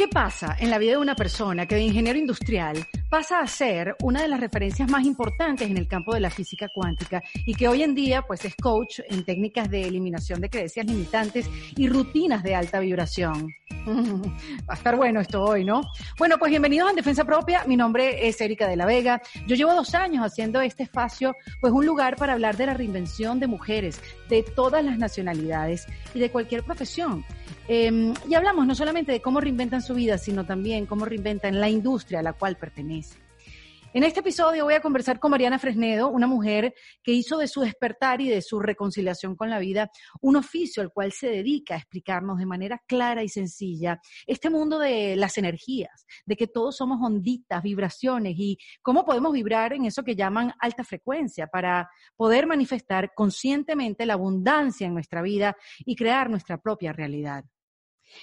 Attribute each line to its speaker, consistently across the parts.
Speaker 1: ¿Qué pasa en la vida de una persona que de ingeniero industrial pasa a ser una de las referencias más importantes en el campo de la física cuántica y que hoy en día pues es coach en técnicas de eliminación de creencias limitantes y rutinas de alta vibración? Va a estar bueno esto hoy, ¿no? Bueno, pues bienvenidos a Defensa Propia. Mi nombre es Erika de la Vega. Yo llevo dos años haciendo este espacio, pues un lugar para hablar de la reinvención de mujeres de todas las nacionalidades y de cualquier profesión. Eh, y hablamos no solamente de cómo reinventan su vida, sino también cómo reinventan la industria a la cual pertenecen. En este episodio voy a conversar con Mariana Fresnedo, una mujer que hizo de su despertar y de su reconciliación con la vida un oficio al cual se dedica a explicarnos de manera clara y sencilla este mundo de las energías, de que todos somos onditas, vibraciones y cómo podemos vibrar en eso que llaman alta frecuencia para poder manifestar conscientemente la abundancia en nuestra vida y crear nuestra propia realidad.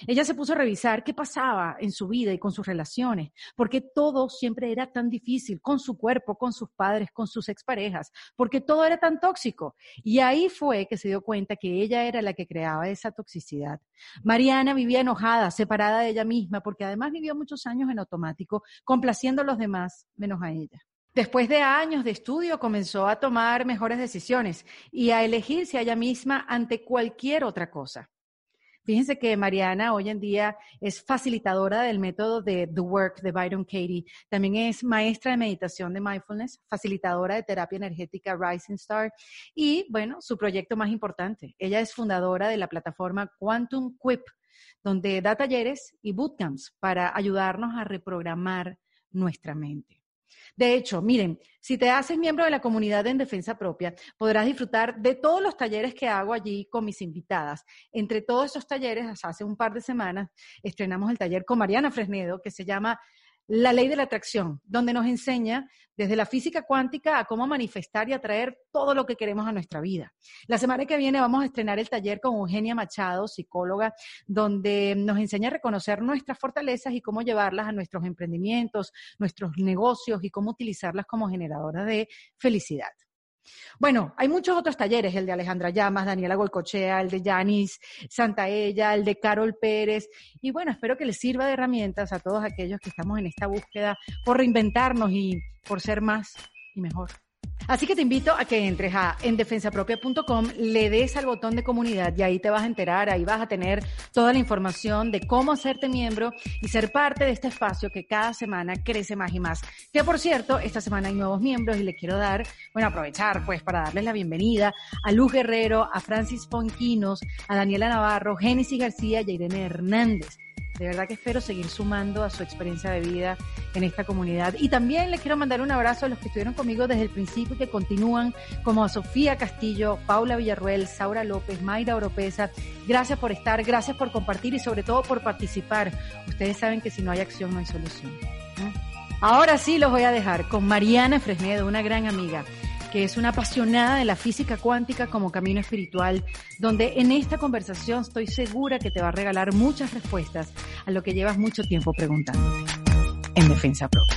Speaker 1: Ella se puso a revisar qué pasaba en su vida y con sus relaciones, porque todo siempre era tan difícil, con su cuerpo, con sus padres, con sus exparejas, porque todo era tan tóxico. Y ahí fue que se dio cuenta que ella era la que creaba esa toxicidad. Mariana vivía enojada, separada de ella misma, porque además vivió muchos años en automático, complaciendo a los demás, menos a ella. Después de años de estudio comenzó a tomar mejores decisiones y a elegirse a ella misma ante cualquier otra cosa. Fíjense que Mariana hoy en día es facilitadora del método de The Work de Byron Katie. También es maestra de meditación de mindfulness, facilitadora de terapia energética Rising Star y, bueno, su proyecto más importante. Ella es fundadora de la plataforma Quantum Quip, donde da talleres y bootcamps para ayudarnos a reprogramar nuestra mente. De hecho, miren, si te haces miembro de la comunidad en defensa propia, podrás disfrutar de todos los talleres que hago allí con mis invitadas. Entre todos esos talleres, hace un par de semanas, estrenamos el taller con Mariana Fresnedo, que se llama la ley de la atracción, donde nos enseña desde la física cuántica a cómo manifestar y atraer todo lo que queremos a nuestra vida. La semana que viene vamos a estrenar el taller con Eugenia Machado, psicóloga, donde nos enseña a reconocer nuestras fortalezas y cómo llevarlas a nuestros emprendimientos, nuestros negocios y cómo utilizarlas como generadoras de felicidad. Bueno, hay muchos otros talleres, el de Alejandra Llamas, Daniela Golcochea, el de Yanis Santaella, el de Carol Pérez. Y bueno, espero que les sirva de herramientas a todos aquellos que estamos en esta búsqueda por reinventarnos y por ser más y mejor. Así que te invito a que entres a endefensapropia.com, le des al botón de comunidad y ahí te vas a enterar, ahí vas a tener toda la información de cómo hacerte miembro y ser parte de este espacio que cada semana crece más y más. Que por cierto, esta semana hay nuevos miembros y le quiero dar, bueno, aprovechar pues para darles la bienvenida a Luz Guerrero, a Francis Ponquinos, a Daniela Navarro, Génesis García y a Irene Hernández. De verdad que espero seguir sumando a su experiencia de vida en esta comunidad. Y también les quiero mandar un abrazo a los que estuvieron conmigo desde el principio y que continúan, como a Sofía Castillo, Paula Villarruel, Saura López, Mayra Oropesa. Gracias por estar, gracias por compartir y sobre todo por participar. Ustedes saben que si no hay acción no hay solución. Ahora sí los voy a dejar con Mariana Fresnedo, una gran amiga que es una apasionada de la física cuántica como camino espiritual, donde en esta conversación estoy segura que te va a regalar muchas respuestas a lo que llevas mucho tiempo preguntándote en defensa propia.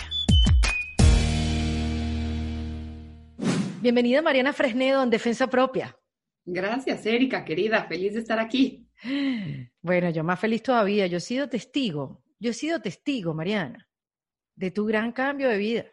Speaker 1: Bienvenida Mariana Fresnedo en Defensa Propia.
Speaker 2: Gracias, Erika, querida, feliz de estar aquí.
Speaker 1: Bueno, yo más feliz todavía. Yo he sido testigo, yo he sido testigo, Mariana, de tu gran cambio de vida.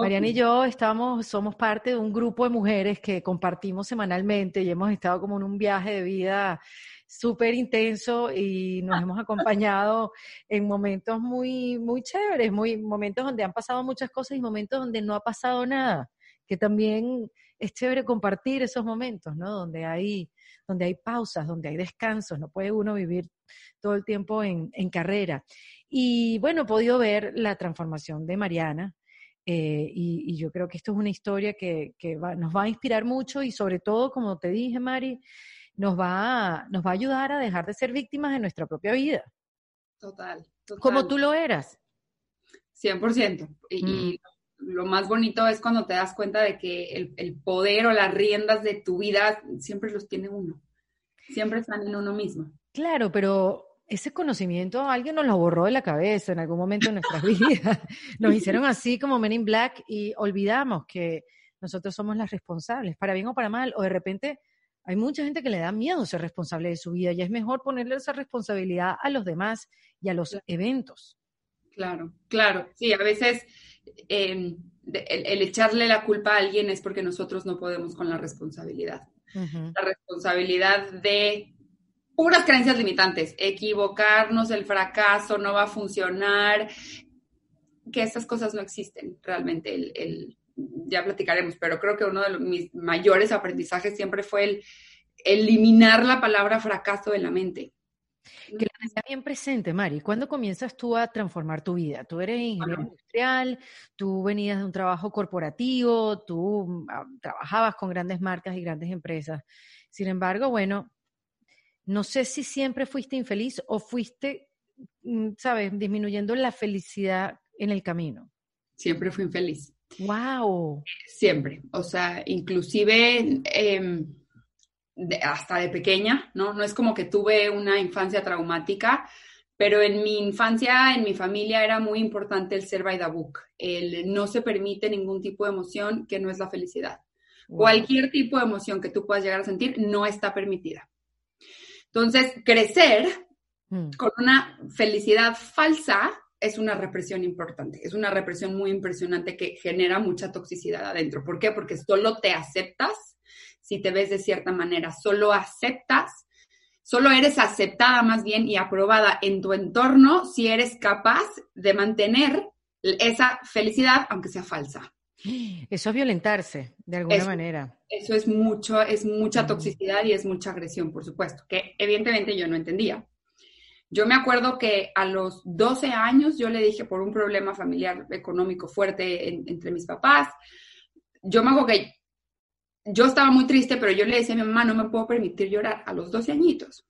Speaker 1: Mariana y yo estamos, somos parte de un grupo de mujeres que compartimos semanalmente y hemos estado como en un viaje de vida súper intenso y nos hemos acompañado en momentos muy, muy chéveres, muy, momentos donde han pasado muchas cosas y momentos donde no ha pasado nada, que también es chévere compartir esos momentos, ¿no? Donde hay, donde hay pausas, donde hay descansos, no puede uno vivir todo el tiempo en, en carrera. Y bueno, he podido ver la transformación de Mariana, eh, y, yo creo que esto es una historia que, que nos va a inspirar mucho y sobre todo, como te dije, Mari, nos va, a, nos va a ayudar a dejar de ser víctimas de nuestra propia vida.
Speaker 2: Total, total.
Speaker 1: Como tú lo eras.
Speaker 2: 100%. Y, y, mm. lo más bonito es cuando te das cuenta de que el, el, poder o las riendas de tu vida siempre los tiene uno. Siempre están en uno mismo.
Speaker 1: Claro, pero ese conocimiento alguien nos lo borró de la cabeza en algún momento de nuestras vidas. Nos hicieron así como Men in Black y olvidamos que nosotros somos las responsables, para bien o para mal, o de repente hay mucha gente que le da miedo ser responsable de su vida y es mejor ponerle esa responsabilidad a los demás y a los eventos.
Speaker 2: Claro, claro. Sí, a veces eh, el, el, echarle la culpa a alguien es porque nosotros no podemos con la responsabilidad. Uh -huh. La responsabilidad de puras creencias limitantes, equivocarnos, el fracaso, no va a funcionar, que esas cosas no existen realmente. El, el, ya platicaremos, pero creo que uno de los, mis mayores aprendizajes siempre fue el eliminar la palabra fracaso de la mente.
Speaker 1: Que la tenía bien presente, Mari. ¿Cuándo comienzas tú a transformar tu vida? Tú eres ingeniero bueno. industrial, tú venías de un trabajo corporativo, tú uh, trabajabas con grandes marcas y grandes empresas. Sin embargo, bueno, no sé si siempre fuiste infeliz o fuiste, mm, sabes, disminuyendo la felicidad en el camino.
Speaker 2: Siempre fui infeliz.
Speaker 1: Wow.
Speaker 2: Siempre. O sea, inclusive eh, de, hasta de pequeña, ¿no? No es como que tuve una infancia traumática, pero en mi infancia, en mi familia, era muy importante el ser by the book. El no se permite ningún tipo de emoción que no es la felicidad. Wow. Cualquier tipo de emoción que tú puedas llegar a sentir no está permitida. Entonces, crecer mm. con una felicidad falsa es una represión importante, es una represión muy impresionante que genera mucha toxicidad adentro. ¿Por qué? Porque solo te aceptas si te ves de cierta manera, solo aceptas, solo eres aceptada más bien y aprobada en tu entorno si eres capaz de mantener esa felicidad, aunque sea falsa.
Speaker 1: Eso es violentarse, de alguna
Speaker 2: eso,
Speaker 1: manera.
Speaker 2: Eso es mucho, es mucha toxicidad y es mucha agresión, por supuesto, que evidentemente yo no entendía. Yo me acuerdo que a los 12 años yo le dije por un problema familiar económico fuerte en, entre mis papás, yo me hago que yo estaba muy triste, pero yo le decía a mi mamá, no me puedo permitir llorar a los 12 añitos.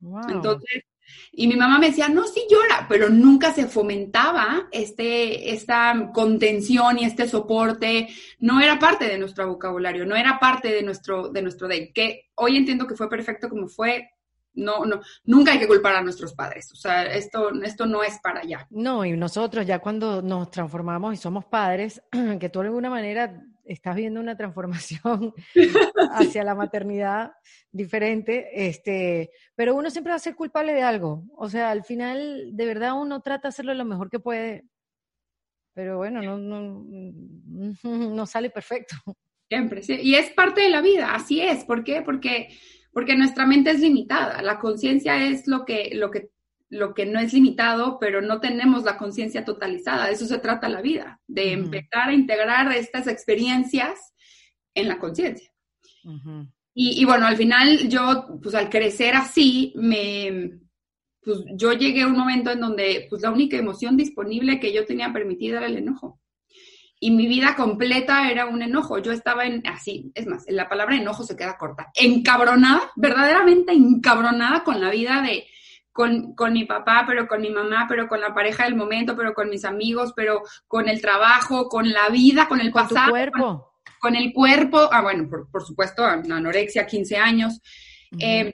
Speaker 2: Wow. Entonces, y mi mamá me decía, no, sí llora, pero nunca se fomentaba este, esta contención y este soporte. No era parte de nuestro vocabulario, no era parte de nuestro, de nuestro day, que hoy entiendo que fue perfecto como fue. No, no, nunca hay que culpar a nuestros padres. O sea, esto, esto no es para allá.
Speaker 1: No, y nosotros ya cuando nos transformamos y somos padres, que tú de alguna manera estás viendo una transformación hacia la maternidad diferente, este, pero uno siempre va a ser culpable de algo. O sea, al final, de verdad, uno trata de hacerlo lo mejor que puede, pero bueno, no, no, no sale perfecto.
Speaker 2: Siempre, sí. Y es parte de la vida, así es. ¿Por qué? Porque, porque nuestra mente es limitada. La conciencia es lo que, lo que lo que no es limitado, pero no tenemos la conciencia totalizada. De eso se trata la vida, de uh -huh. empezar a integrar estas experiencias en la conciencia. Uh -huh. y, y, bueno, al final yo, pues al crecer así, me, pues yo llegué a un momento en donde pues la única emoción disponible que yo tenía permitida era el enojo. Y mi vida completa era un enojo. Yo estaba en, así, es más, la palabra enojo se queda corta, encabronada, verdaderamente encabronada con la vida de, con, con, mi papá, pero con mi mamá, pero con la pareja del momento, pero con mis amigos, pero con el trabajo, con la vida, con el
Speaker 1: con
Speaker 2: pasado.
Speaker 1: Tu cuerpo.
Speaker 2: Con, con, el cuerpo. Ah, bueno, por, por supuesto, anorexia, 15 años. Uh -huh. eh,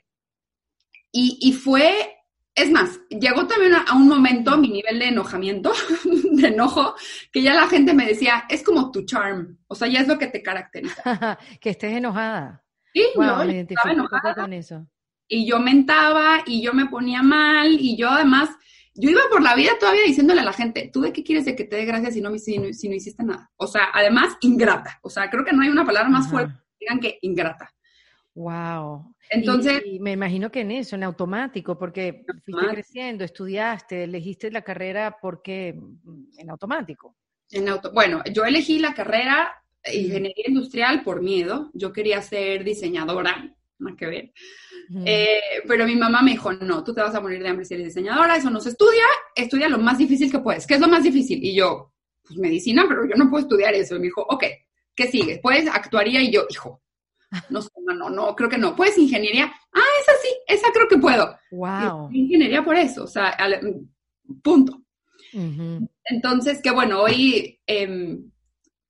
Speaker 2: y, y, fue, es más, llegó también a, a, un momento mi nivel de enojamiento, de enojo, que ya la gente me decía, es como tu charm, o sea, ya es lo que te caracteriza.
Speaker 1: que estés enojada.
Speaker 2: Sí,
Speaker 1: wow,
Speaker 2: no,
Speaker 1: me identifico enojada. con eso
Speaker 2: y yo mentaba y yo me ponía mal y yo además, yo iba por la vida todavía diciéndole a la gente, ¿tú de qué quieres de que te dé gracias si no, si, no, si no hiciste nada? O sea, además, ingrata. O sea, creo que no hay una palabra más Ajá. fuerte que digan que ingrata.
Speaker 1: Wow.
Speaker 2: Entonces,
Speaker 1: y, y, me imagino que en eso, en automático, porque fuiste creciendo, estudiaste, elegiste la carrera porque en automático.
Speaker 2: En auto, bueno, yo elegí la carrera ingeniería industrial por miedo. Yo quería ser diseñadora, nada que ver. Eh, pero mi mamá me dijo, no, tú te vas a morir de hambre si eres diseñadora, eso no se estudia, estudia lo más difícil que puedes. ¿Qué es lo más difícil? Y yo, pues medicina, pero yo no puedo estudiar eso. Y me dijo, ok, ¿qué sigue? Pues actuaría y yo, hijo, no sé, no, no, creo que no. ¿Puedes ingeniería? Ah, esa sí, esa creo que puedo.
Speaker 1: Wow.
Speaker 2: Ingeniería por eso, o sea, punto. Entonces, que bueno, hoy em,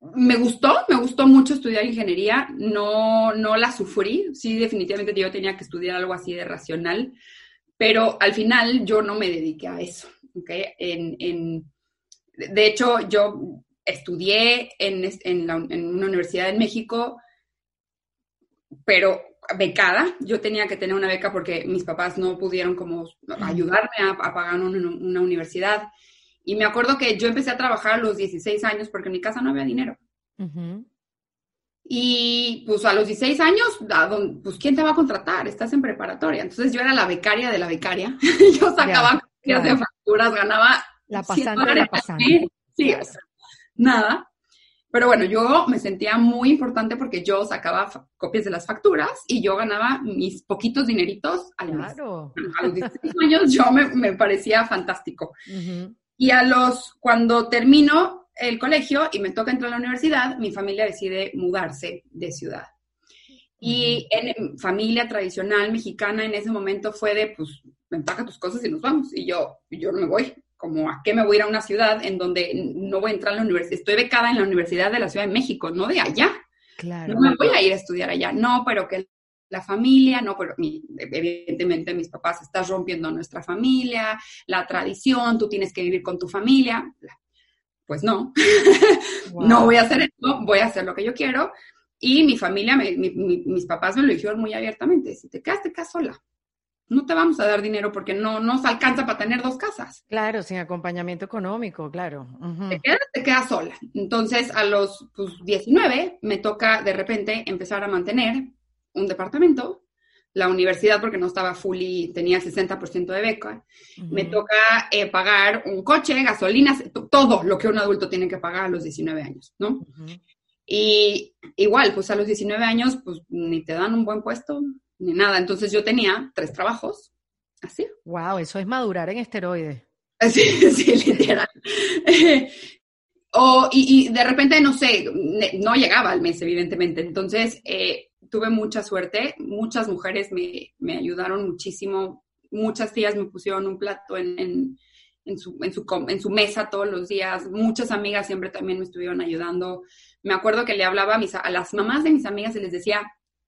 Speaker 2: me gustó, me gustó mucho estudiar ingeniería, no, no la sufrí, sí, definitivamente yo tenía que estudiar algo así de racional, pero al final yo no me dediqué a eso, ¿ok? En, de hecho, yo estudié en, en, una universidad en México, pero becada, yo tenía que tener una beca porque mis papás no pudieron como ayudarme a, pagar una universidad. Y me acuerdo que yo empecé a trabajar a los 16 años porque en mi casa no había dinero. Y pues a los 16 años, pues ¿quién te va a contratar? Estás en preparatoria. Entonces yo era la becaria de la becaria. yo sacaba copias de facturas, ganaba...
Speaker 1: La pasante la pasante.
Speaker 2: Sí, nada. Pero bueno, yo me sentía muy importante porque yo sacaba copias de las facturas y yo ganaba mis poquitos dineritos al mes. A los 16 años yo me, parecía fantástico. Y a los, cuando termino el colegio y me toca entrar a la universidad, mi familia decide mudarse de ciudad. Y en familia tradicional mexicana en ese momento fue de, pues, empaca tus cosas y nos vamos. Y yo, yo no me voy. Como, ¿a qué me voy a ir a una ciudad en donde no voy a entrar a la universidad? Estoy becada en la Universidad de la Ciudad de México, no de allá. Claro. No me voy a ir a estudiar allá. No, pero que la familia, no, pero evidentemente mis papás estás rompiendo nuestra familia, la tradición, tú tienes que vivir con tu familia. Pues no, no voy a hacer eso, voy a hacer lo que yo quiero. Y mi familia, mis papás me lo dijeron muy abiertamente, si te quedas, te quedas sola. No te vamos a dar dinero porque no nos alcanza para tener dos casas.
Speaker 1: Claro, sin acompañamiento económico, claro.
Speaker 2: Te quedas, te quedas sola. Entonces, a los pues, 19 me toca de repente empezar a mantener un departamento, la universidad porque no estaba full y tenía 60% de beca, me toca eh, pagar un coche, gasolinas, todo lo que un adulto tiene que pagar a los 19 años, ¿no? Y igual, pues a los 19 años, pues ni te dan un buen puesto, ni nada. Entonces yo tenía tres trabajos, así.
Speaker 1: Wow, eso es madurar en esteroides.
Speaker 2: Sí, sí, literal. o, y, de repente, no sé, no llegaba al mes, evidentemente. Entonces, eh, tuve mucha suerte, muchas mujeres me, me, ayudaron muchísimo, muchas tías me pusieron un plato en, en, en, su, en, su, en su mesa todos los días, muchas amigas siempre también me estuvieron ayudando. Me acuerdo que le hablaba a, mis, a las mamás de mis amigas y les decía,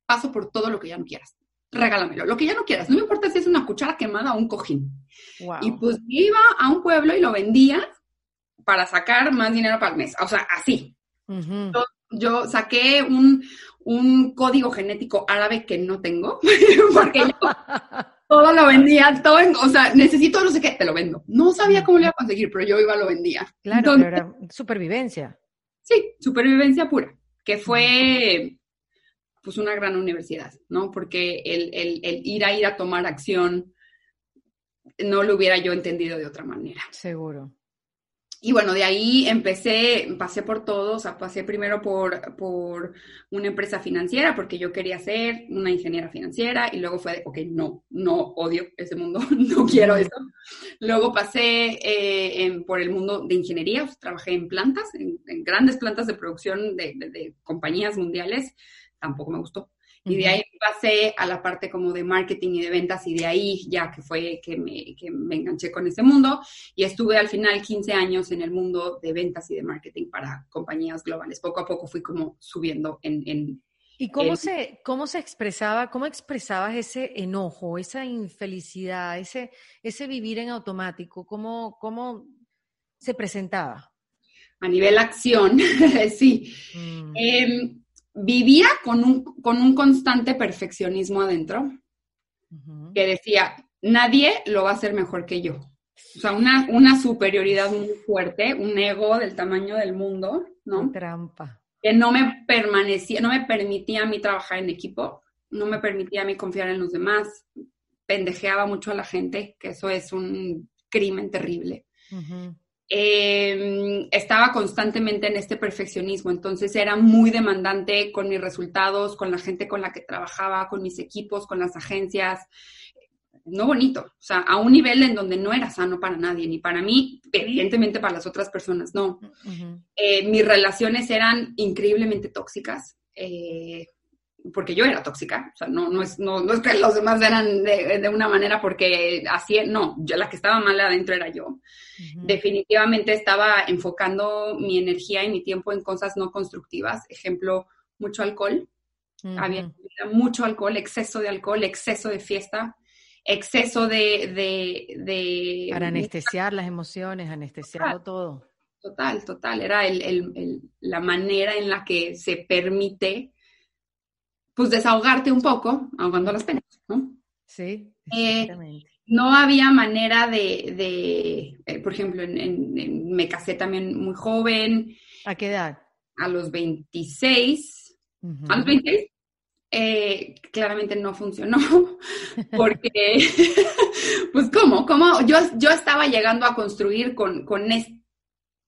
Speaker 2: paso por todo lo que ya no quieras, regálamelo, lo que ya no quieras, no me importa si es una cuchara quemada o un cojín. Y pues iba a un pueblo y lo vendía para sacar más dinero para el mes, o sea, así. yo saqué un, un código genético árabe que no tengo, porque yo todo lo vendía, todo, o sea, necesito no sé qué, te lo vendo. No sabía cómo lo iba a conseguir, pero yo iba, lo vendía.
Speaker 1: Claro, pero era supervivencia.
Speaker 2: Sí, supervivencia pura, que fue pues una gran universidad, ¿no? Porque el, el, el ir a ir a tomar acción no lo hubiera yo entendido de otra manera.
Speaker 1: Seguro.
Speaker 2: Y bueno, de ahí empecé, pasé por todo, o sea, pasé primero por, por una empresa financiera porque yo quería ser una ingeniera financiera y luego fue de, ok, no, no odio ese mundo, no quiero eso. Luego pasé eh, por el mundo de ingeniería, trabajé en plantas, en, grandes plantas de producción de, de compañías mundiales, tampoco me gustó. Y de ahí pasé a la parte como de marketing y de ventas y de ahí ya que fue que me, que me enganché con ese mundo y estuve al final 15 años en el mundo de ventas y de marketing para compañías globales. Poco a poco fui como subiendo en... en
Speaker 1: ¿Y cómo, se, cómo se expresaba, cómo expresabas ese enojo, esa infelicidad, ese, ese vivir en automático? ¿Cómo, cómo se presentaba?
Speaker 2: A nivel acción, sí. Mm. Em, vivía con un, con un constante perfeccionismo adentro, que decía, nadie lo va a hacer mejor que yo. O sea, una, una superioridad muy fuerte, un ego del tamaño del mundo, ¿no?
Speaker 1: Trampa.
Speaker 2: Que no me permanecía, no me permitía a mí trabajar en equipo, no me permitía a mí confiar en los demás, pendejeaba mucho a la gente, que eso es un crimen terrible. Eh, estaba constantemente en este perfeccionismo, entonces era muy demandante con mis resultados, con la gente con la que trabajaba, con mis equipos, con las agencias. No bonito, o sea, a un nivel en donde no era sano para nadie, ni para mí, evidentemente para las otras personas, no. Eh, mis relaciones eran increíblemente tóxicas. Eh, porque yo era tóxica, o sea, no, no, es, no, no es que los demás eran de, de, una manera porque así, no, yo la que estaba mal adentro era yo. Definitivamente estaba enfocando mi energía y mi tiempo en cosas no constructivas, ejemplo, mucho alcohol, había mucho alcohol, exceso de alcohol, exceso de fiesta, exceso de... de, de
Speaker 1: Para anestesiar las emociones, anestesiarlo todo.
Speaker 2: Total, total, era el, el, el, la manera en la que se permite pues desahogarte un poco, ahogando las penas, ¿no?
Speaker 1: Sí,
Speaker 2: eh, no había manera de, de eh, por ejemplo, en, en, me casé también muy joven.
Speaker 1: ¿A qué edad?
Speaker 2: A los 26. Uh -huh. A los 26. Eh, claramente no funcionó, porque, pues, ¿cómo? ¿Cómo? Yo, yo estaba llegando a construir con, con este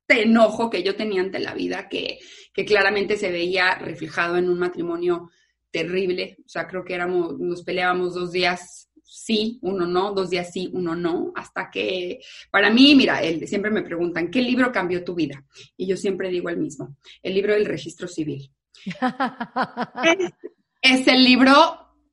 Speaker 2: enojo que yo tenía ante la vida, que, que claramente se veía reflejado en un matrimonio terrible. O sea, creo que éramos, nos peleábamos dos días sí, uno no, dos días sí, uno no, hasta que, para mí, mira, el, siempre me preguntan, ¿qué libro cambió tu vida? Y yo siempre digo el mismo, el libro del registro civil. es, es, el libro,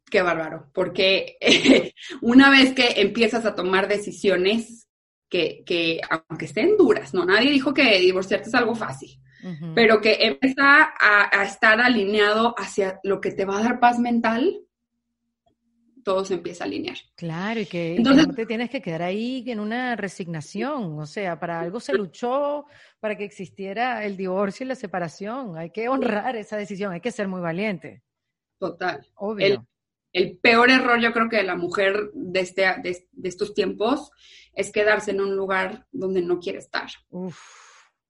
Speaker 2: qué bárbaro, porque eh, una vez que empiezas a tomar decisiones que, que, aunque estén duras, no, nadie dijo que divorciarte es algo fácil, Uh -huh. pero que empieza a, a, estar alineado hacia lo que te va a dar paz mental, todo se empieza a alinear.
Speaker 1: Claro, y que, Entonces, y que no te tienes que quedar ahí en una resignación, o sea, para algo se luchó para que existiera el divorcio y la separación, hay que honrar esa decisión, hay que ser muy valiente.
Speaker 2: Total. Obvio. El, el peor error yo creo que de la mujer de, este, de, de estos tiempos es quedarse en un lugar donde no quiere estar.
Speaker 1: Uf,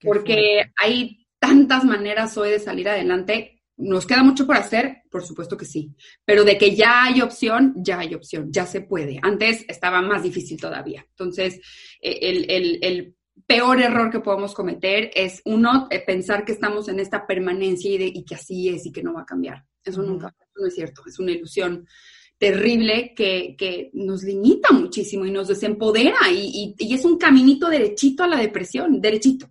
Speaker 2: porque fuerte. hay tantas maneras hoy de salir adelante. ¿Nos queda mucho por hacer? Por supuesto que sí. Pero de que ya hay opción, ya hay opción, ya se puede. Antes estaba más difícil todavía. Entonces, el, el, el peor error que podemos cometer es, uno, eh, pensar que estamos en esta permanencia y, de, y que así es y que no va a cambiar. Eso mm. nunca, no es cierto. Es una ilusión terrible que, que, nos limita muchísimo y nos desempodera y, y, y es un caminito derechito a la depresión, derechito.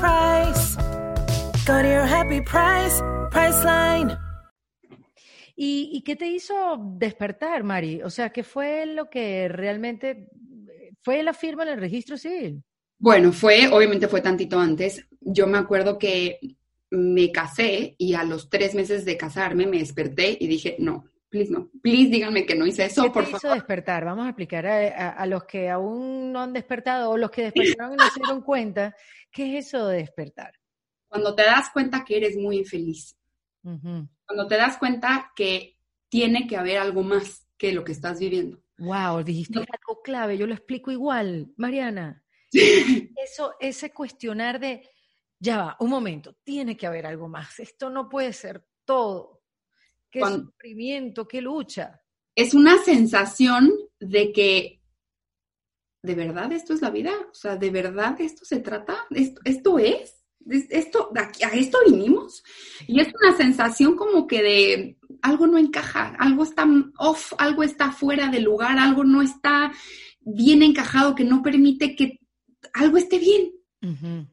Speaker 3: price. Go to your happy price, Priceline.
Speaker 1: ¿Y, ¿Y, qué te hizo despertar, Mari? O sea, ¿qué fue lo que realmente fue la firma en el registro civil?
Speaker 2: Bueno, fue, obviamente fue tantito antes. Yo me acuerdo que me casé y a los tres meses de casarme me desperté y dije, no, please no, please díganme que no hice eso,
Speaker 1: ¿Qué
Speaker 2: por
Speaker 1: te hizo
Speaker 2: favor.
Speaker 1: despertar? Vamos a explicar a, a, a, los que aún no han despertado o los que despertaron y no se dieron cuenta, ¿qué es eso de despertar?
Speaker 2: Cuando te das cuenta que eres muy infeliz. Uh -huh cuando te das cuenta que tiene que haber algo más que lo que estás viviendo.
Speaker 1: Wow, dijiste algo clave, yo lo explico igual, Mariana. Eso, ese cuestionar de, ya va, un momento, tiene que haber algo más, esto no puede ser todo. Qué cuando, sufrimiento, qué lucha.
Speaker 2: Es una sensación de que, ¿de verdad esto es la vida? O sea, ¿de verdad esto se trata? ¿Esto, esto es? esto, a esto vinimos. Y es una sensación como que de algo no encaja, algo está off, algo está fuera de lugar, algo no está bien encajado, que no permite que algo esté bien. Uh -huh.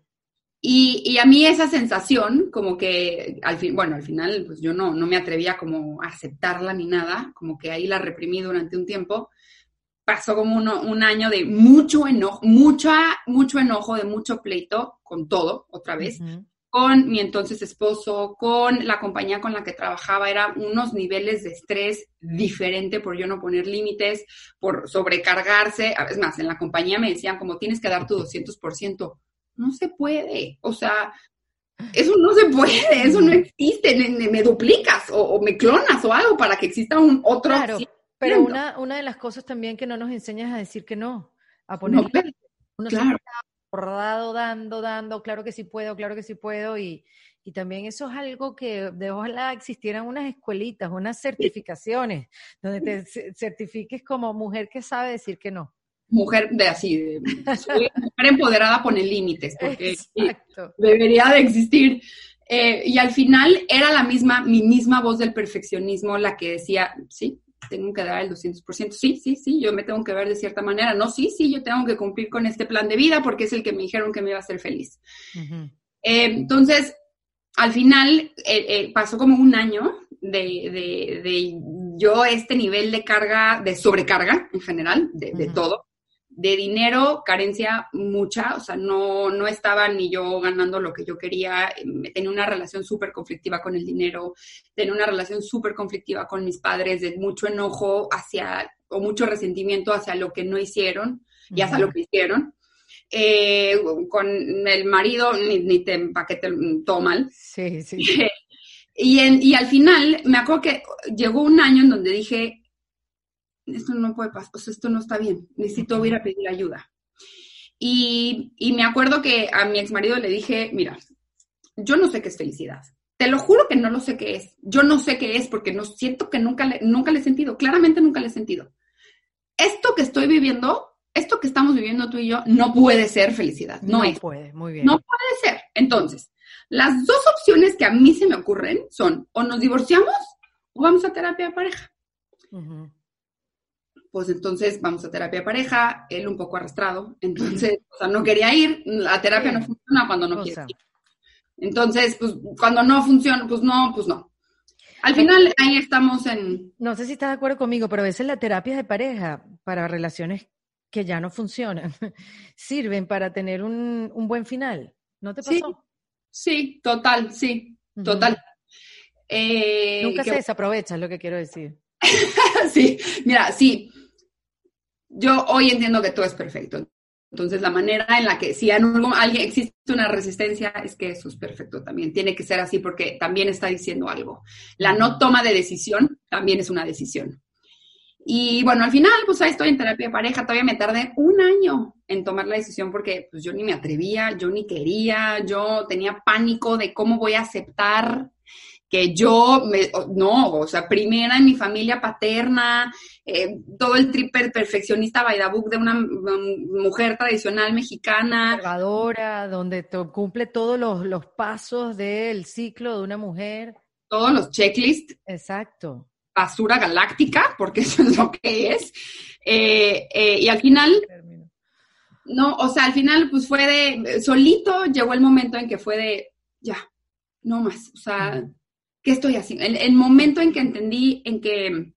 Speaker 2: y, y, a mí esa sensación, como que al fin, bueno, al final, pues yo no, no me atrevía como a aceptarla ni nada, como que ahí la reprimí durante un tiempo, pasó como uno, un año de mucho enojo, mucha, mucho enojo, de mucho pleito con todo, otra vez, uh -huh. con mi entonces esposo, con la compañía con la que trabajaba, eran unos niveles de estrés diferente por yo no poner límites, por sobrecargarse. Es más, en la compañía me decían como tienes que dar tu 200%. no se puede. O sea, eso no se puede, eso no existe. Me, duplicas o, me clonas o algo para que exista un otro.
Speaker 1: Claro, pero una, una de las cosas también que no nos enseñas a decir que no, a poner. uno claro. Rodado, dando, dando, claro que sí puedo, claro que sí puedo, y, y también eso es algo que de ojalá existieran unas escuelitas, unas certificaciones, donde te certifiques como mujer que sabe decir que no
Speaker 2: mujer de así, de, mujer empoderada pone límites, porque debería de existir. Eh, y al final era la misma, mi misma voz del perfeccionismo la que decía, sí, tengo que dar el 200%, sí, sí, sí, yo me tengo que ver de cierta manera, no, sí, sí, yo tengo que cumplir con este plan de vida porque es el que me dijeron que me iba a hacer feliz. Eh, entonces, al final eh, pasó como un año de, de, yo este nivel de carga, de sobrecarga en general, de, de todo, de dinero, carencia mucha, o sea, no, no estaba ni yo ganando lo que yo quería, tenía una relación súper conflictiva con el dinero, tenía una relación súper conflictiva con mis padres, de mucho enojo hacia, o mucho resentimiento hacia lo que no hicieron y hacia lo que hicieron. Eh, con el marido, ni, ni te empaquete todo mal.
Speaker 1: Sí, sí.
Speaker 2: y, y al final, me acuerdo que llegó un año en donde dije, esto no puede pasar, o sea, esto no está bien, necesito ir a pedir ayuda. Y, y me acuerdo que a mi ex marido le dije, mira, yo no sé qué es felicidad. Te lo juro que no lo sé qué es. Yo no sé qué es porque no siento que nunca le, nunca le he sentido. Claramente nunca le he sentido. Esto que estoy viviendo, esto que estamos viviendo tú y yo, no puede ser felicidad. No, no
Speaker 1: puede, muy bien.
Speaker 2: No puede ser. Entonces, las dos opciones que a mí se me ocurren son o nos divorciamos o vamos a terapia de pareja pues entonces vamos a terapia pareja, él un poco arrastrado, entonces, o sea, no quería ir, la terapia no funciona cuando no quiere ir. Entonces, pues cuando no funciona, pues no, pues no. Al final ahí estamos en...
Speaker 1: No sé si estás de acuerdo conmigo, pero a veces la terapia de pareja para relaciones que ya no funcionan sirven para tener un, buen final. ¿No te pasó?
Speaker 2: Sí, total, sí, total.
Speaker 1: Eh, Nunca se desaprovecha, es lo que quiero decir.
Speaker 2: sí, mira, sí yo hoy entiendo que todo es perfecto. Entonces, la manera en la que si alguien existe una resistencia es que eso es perfecto también. Tiene que ser así porque también está diciendo algo. La no toma de decisión también es una decisión. Y bueno, al final, pues ahí estoy en terapia de pareja. Todavía me tardé un año en tomar la decisión porque pues, yo ni me atrevía, yo ni quería, yo tenía pánico de cómo voy a aceptar que yo, me, no, o sea, primera en mi familia paterna, eh, todo el triple perfeccionista by the book de una mujer tradicional mexicana.
Speaker 1: Conservadora, donde cumple todos los, pasos del ciclo de una mujer.
Speaker 2: Todos los checklists.
Speaker 1: Exacto.
Speaker 2: Basura galáctica, porque eso es lo que es. Eh, eh, y al final, no, o sea, al final, pues fue de, solito llegó el momento en que fue de, ya, no más, o sea, ¿qué estoy haciendo? El, el, momento en que entendí, en que,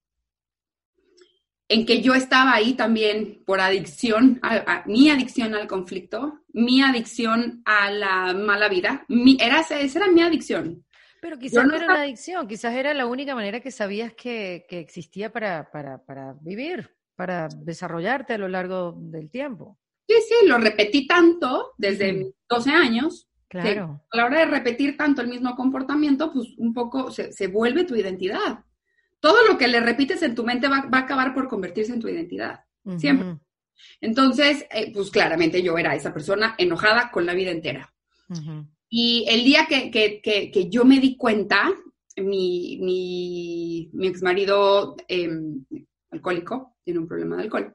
Speaker 2: en que yo estaba ahí también por adicción, a, mi adicción al conflicto, mi adicción a la mala vida, mi, era, esa era mi adicción.
Speaker 1: Pero quizás no, era la adicción, quizás era la única manera que sabías que, que existía para, para, para vivir, para desarrollarte a lo largo del tiempo.
Speaker 2: Sí, sí, lo repetí tanto desde 12 años
Speaker 1: Claro.
Speaker 2: a la hora de repetir tanto el mismo comportamiento, pues un poco se, vuelve tu identidad. Todo lo que le repites en tu mente va, a acabar por convertirse en tu identidad. Siempre. Entonces, eh, pues claramente yo era esa persona enojada con la vida entera. Y el día que, yo me di cuenta, mi, mi, mi ex marido em, alcohólico, tiene un problema de alcohol.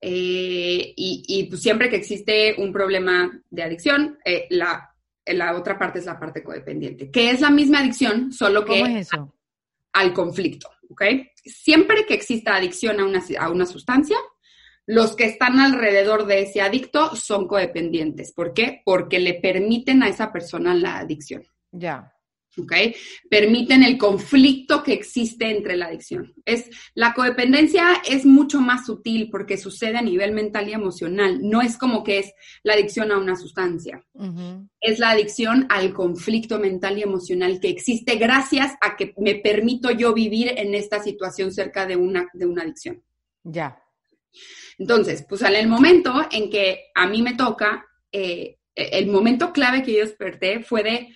Speaker 2: Eh, y, pues siempre que existe un problema de adicción, eh, la, la, otra parte es la parte codependiente, que es la misma adicción, solo que
Speaker 1: es eso?
Speaker 2: al conflicto, ¿ok? Siempre que exista adicción a una, a una sustancia, los que están alrededor de ese adicto son codependientes. ¿Por qué? Porque le permiten a esa persona la adicción.
Speaker 1: Ya.
Speaker 2: ¿Ok? Permiten el conflicto que existe entre la adicción. Es, la codependencia es mucho más sutil porque sucede a nivel mental y emocional. No es como que es la adicción a una sustancia. Es la adicción al conflicto mental y emocional que existe gracias a que me permito yo vivir en esta situación cerca de una, de una adicción.
Speaker 1: Ya.
Speaker 2: Entonces, pues en el momento en que a mí me toca eh, el momento clave que yo desperté fue de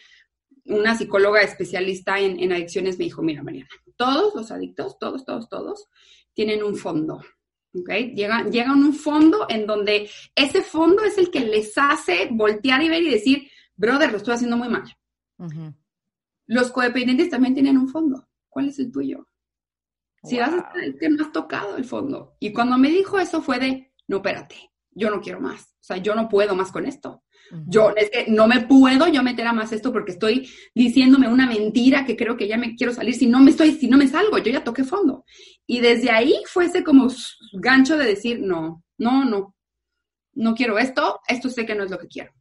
Speaker 2: una psicóloga especialista en, en adicciones, me dijo, mira, Mariana, todos los adictos, todos, todos, todos, tienen un fondo. ¿ok? Llegan, llegan a un fondo en donde ese fondo es el que les hace voltear y ver y decir, brother, lo estoy haciendo muy mal. Los codependientes también tienen un fondo. ¿Cuál es el tuyo? Si vas a estar el que no has tocado el fondo. Y cuando me dijo eso fue de, no, espérate, yo no quiero más. O sea, yo no puedo más con esto. Yo es que no me puedo yo meter a más esto porque estoy diciéndome una mentira que creo que ya me quiero salir si no me estoy, si no me salgo, yo ya toqué fondo. Y desde ahí fue ese como gancho de decir, no, no, no, no quiero esto, esto sé que no es lo que quiero.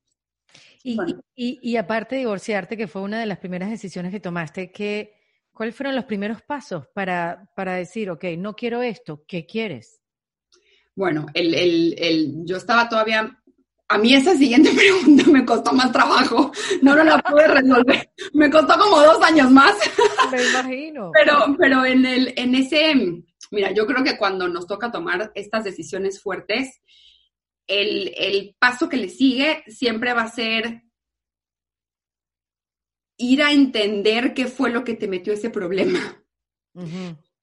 Speaker 1: Y, y, y, aparte de divorciarte, que fue una de las primeras decisiones que tomaste, que, ¿cuáles fueron los primeros pasos para, para decir, ok, no quiero esto, ¿qué quieres?
Speaker 2: Bueno, el, el, el, yo estaba todavía a mí esa siguiente pregunta me costó más trabajo, no, no la pude resolver, me costó como dos años más.
Speaker 1: Me imagino.
Speaker 2: Pero, pero en, el, en ese, mira, yo creo que cuando nos toca tomar estas decisiones fuertes, el, el paso que le sigue siempre va a ser ir a entender qué fue lo que te metió ese problema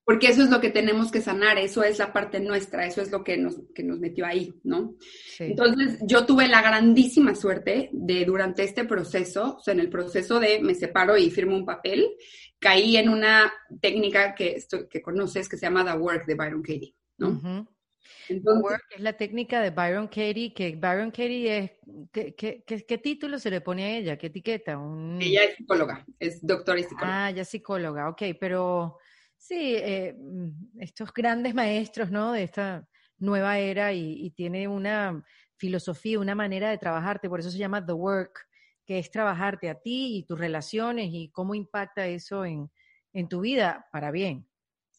Speaker 2: porque eso es lo que tenemos que sanar, eso es la parte nuestra, eso es lo que nos, que nos metió ahí, ¿no? Entonces, yo tuve la grandísima suerte de durante este proceso, o sea, en el proceso de me separo y firmo un papel, caí en una técnica que, que conoces que se llama The Work de Byron Katie, ¿no?
Speaker 1: The Work es la técnica de Byron Katie, que Byron Katie es, ¿qué, qué, qué, título se le pone a ella? ¿Qué etiqueta?
Speaker 2: Ella es psicóloga, es doctora y psicóloga.
Speaker 1: Ah, ya psicóloga, ok, pero Sí, eh, mm, estos grandes maestros, ¿no? De esta nueva era y, tiene una filosofía, una manera de trabajarte, por eso se llama The Work, que es trabajarte a ti y tus relaciones y cómo impacta eso en, en tu vida para bien.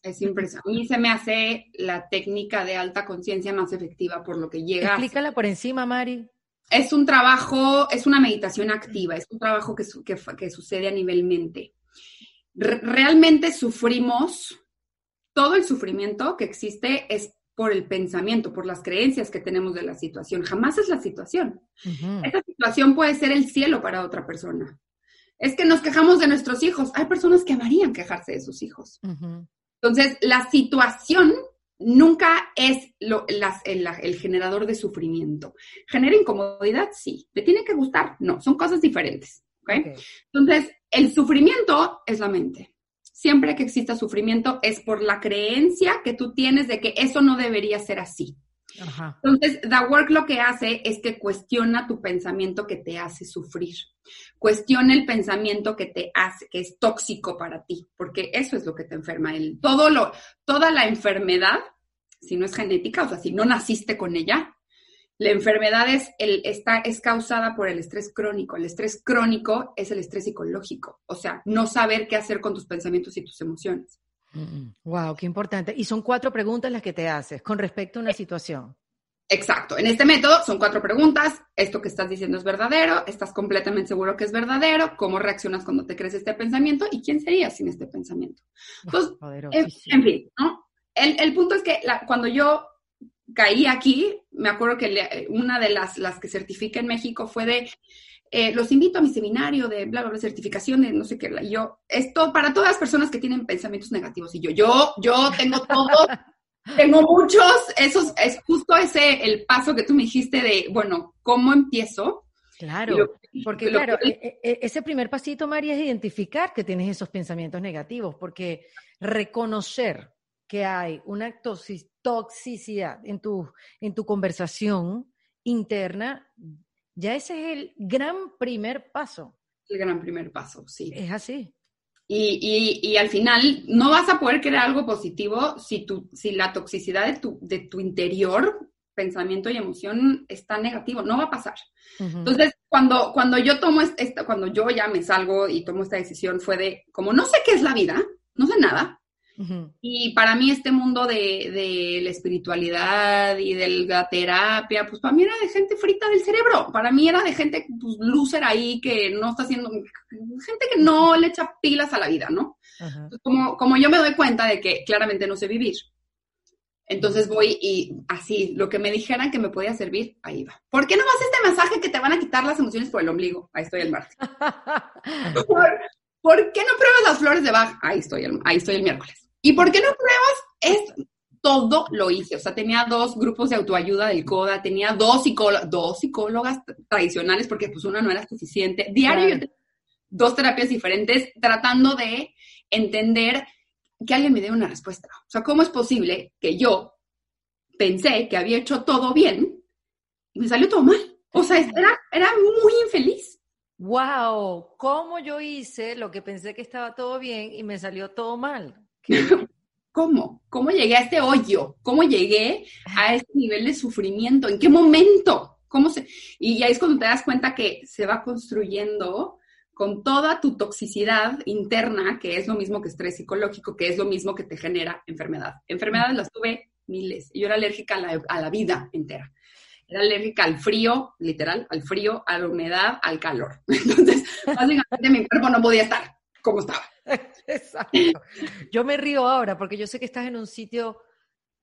Speaker 2: Es impresionante. A mí se me hace la técnica de alta conciencia más efectiva por lo que llega.
Speaker 1: Explícala por encima, Mari.
Speaker 2: Es un trabajo, es una meditación activa, es un trabajo que, que, que sucede a nivel mente realmente sufrimos, todo el sufrimiento que existe es por el pensamiento, por las creencias que tenemos de la situación. Jamás es la situación. Esa situación puede ser el cielo para otra persona. Es que nos quejamos de nuestros hijos. Hay personas que amarían quejarse de sus hijos. Entonces, la situación nunca es lo, el, el, generador de sufrimiento. ¿Genera incomodidad? Sí. ¿Le tiene que gustar? No, son cosas diferentes. Entonces, el sufrimiento es la mente. Siempre que exista sufrimiento es por la creencia que tú tienes de que eso no debería ser así. Entonces, The Work lo que hace es que cuestiona tu pensamiento que te hace sufrir. Cuestiona el pensamiento que te hace, que es tóxico para ti, porque eso es lo que te enferma. El, todo lo, toda la enfermedad, si no es genética, o sea, si no naciste con ella, la enfermedad es, el, está, es causada por el estrés crónico. El estrés crónico es el estrés psicológico, o sea, no saber qué hacer con tus pensamientos y tus emociones.
Speaker 1: Wow, qué importante. Y son cuatro preguntas las que te haces con respecto a una situación.
Speaker 2: Exacto. En este método son cuatro preguntas. ¿Esto que estás diciendo es verdadero? ¿Estás completamente seguro que es verdadero? ¿Cómo reaccionas cuando te crees este pensamiento? ¿Y quién serías sin este pensamiento? Entonces, en, fin, ¿no? El, el punto es que cuando yo caí aquí, me acuerdo que una de las, las que certifica en México fue de, eh, los invito a mi seminario de bla, bla, bla, certificación de no sé qué, yo, esto para todas las personas que tienen pensamientos negativos, y yo, yo, yo tengo todo, tengo muchos, esos, es justo ese, el paso que tú me dijiste de, bueno, ¿cómo empiezo?
Speaker 1: Claro, porque claro, e, e, ese primer pasito, María, es identificar que tienes esos pensamientos negativos, porque reconocer que hay una toxicidad en tu, en tu conversación interna, ya ese es el gran primer paso.
Speaker 2: El gran primer paso, sí.
Speaker 1: Es así.
Speaker 2: Y, y, y, al final no vas a poder crear algo positivo si, tu, si la toxicidad de tu, de tu interior, pensamiento y emoción está negativo, no va a pasar. Entonces, cuando, cuando yo tomo esta, cuando yo ya me salgo y tomo esta decisión fue de, como no sé qué es la vida, no sé nada, y para mí este mundo de, la espiritualidad y de la terapia, pues para mí era de gente frita del cerebro, para mí era de gente pues loser ahí que no está haciendo, gente que no le echa pilas a la vida, ¿no? como, como yo me doy cuenta de que claramente no sé vivir, Entonces voy y así, lo que me dijeran que me podía servir, ahí va. ¿Por qué no vas a este masaje que te van a quitar las emociones por el ombligo? Ahí estoy el martes. ¿Por, qué no pruebas las flores de Bach? Ahí estoy, el, ahí estoy el miércoles. ¿Y por qué no pruebas? Es todo lo hice. O sea, tenía dos grupos de autoayuda del CODA, tenía dos, dos psicólogas tradicionales porque pues una no era suficiente. Diario yo dos terapias diferentes tratando de entender que alguien me dé una respuesta. O sea, ¿cómo es posible que yo pensé que había hecho todo bien y me salió todo mal? O sea, era, era muy infeliz.
Speaker 1: ¡Wow! ¿Cómo yo hice lo que pensé que estaba todo bien y me salió todo mal?
Speaker 2: ¿Cómo? ¿Cómo llegué a este hoyo? ¿Cómo llegué a este nivel de sufrimiento? ¿En qué momento? ¿Cómo se...? Y ahí es cuando te das cuenta que se va construyendo con toda tu toxicidad interna, que es lo mismo que estrés psicológico, que es lo mismo que te genera enfermedad. Enfermedades las tuve miles. Yo era alérgica a la, vida entera. Era alérgica al frío, literal, al frío, a la humedad, al calor. Entonces, básicamente mi cuerpo no podía estar como estaba.
Speaker 1: Exacto. Yo me río ahora porque yo sé que estás en un sitio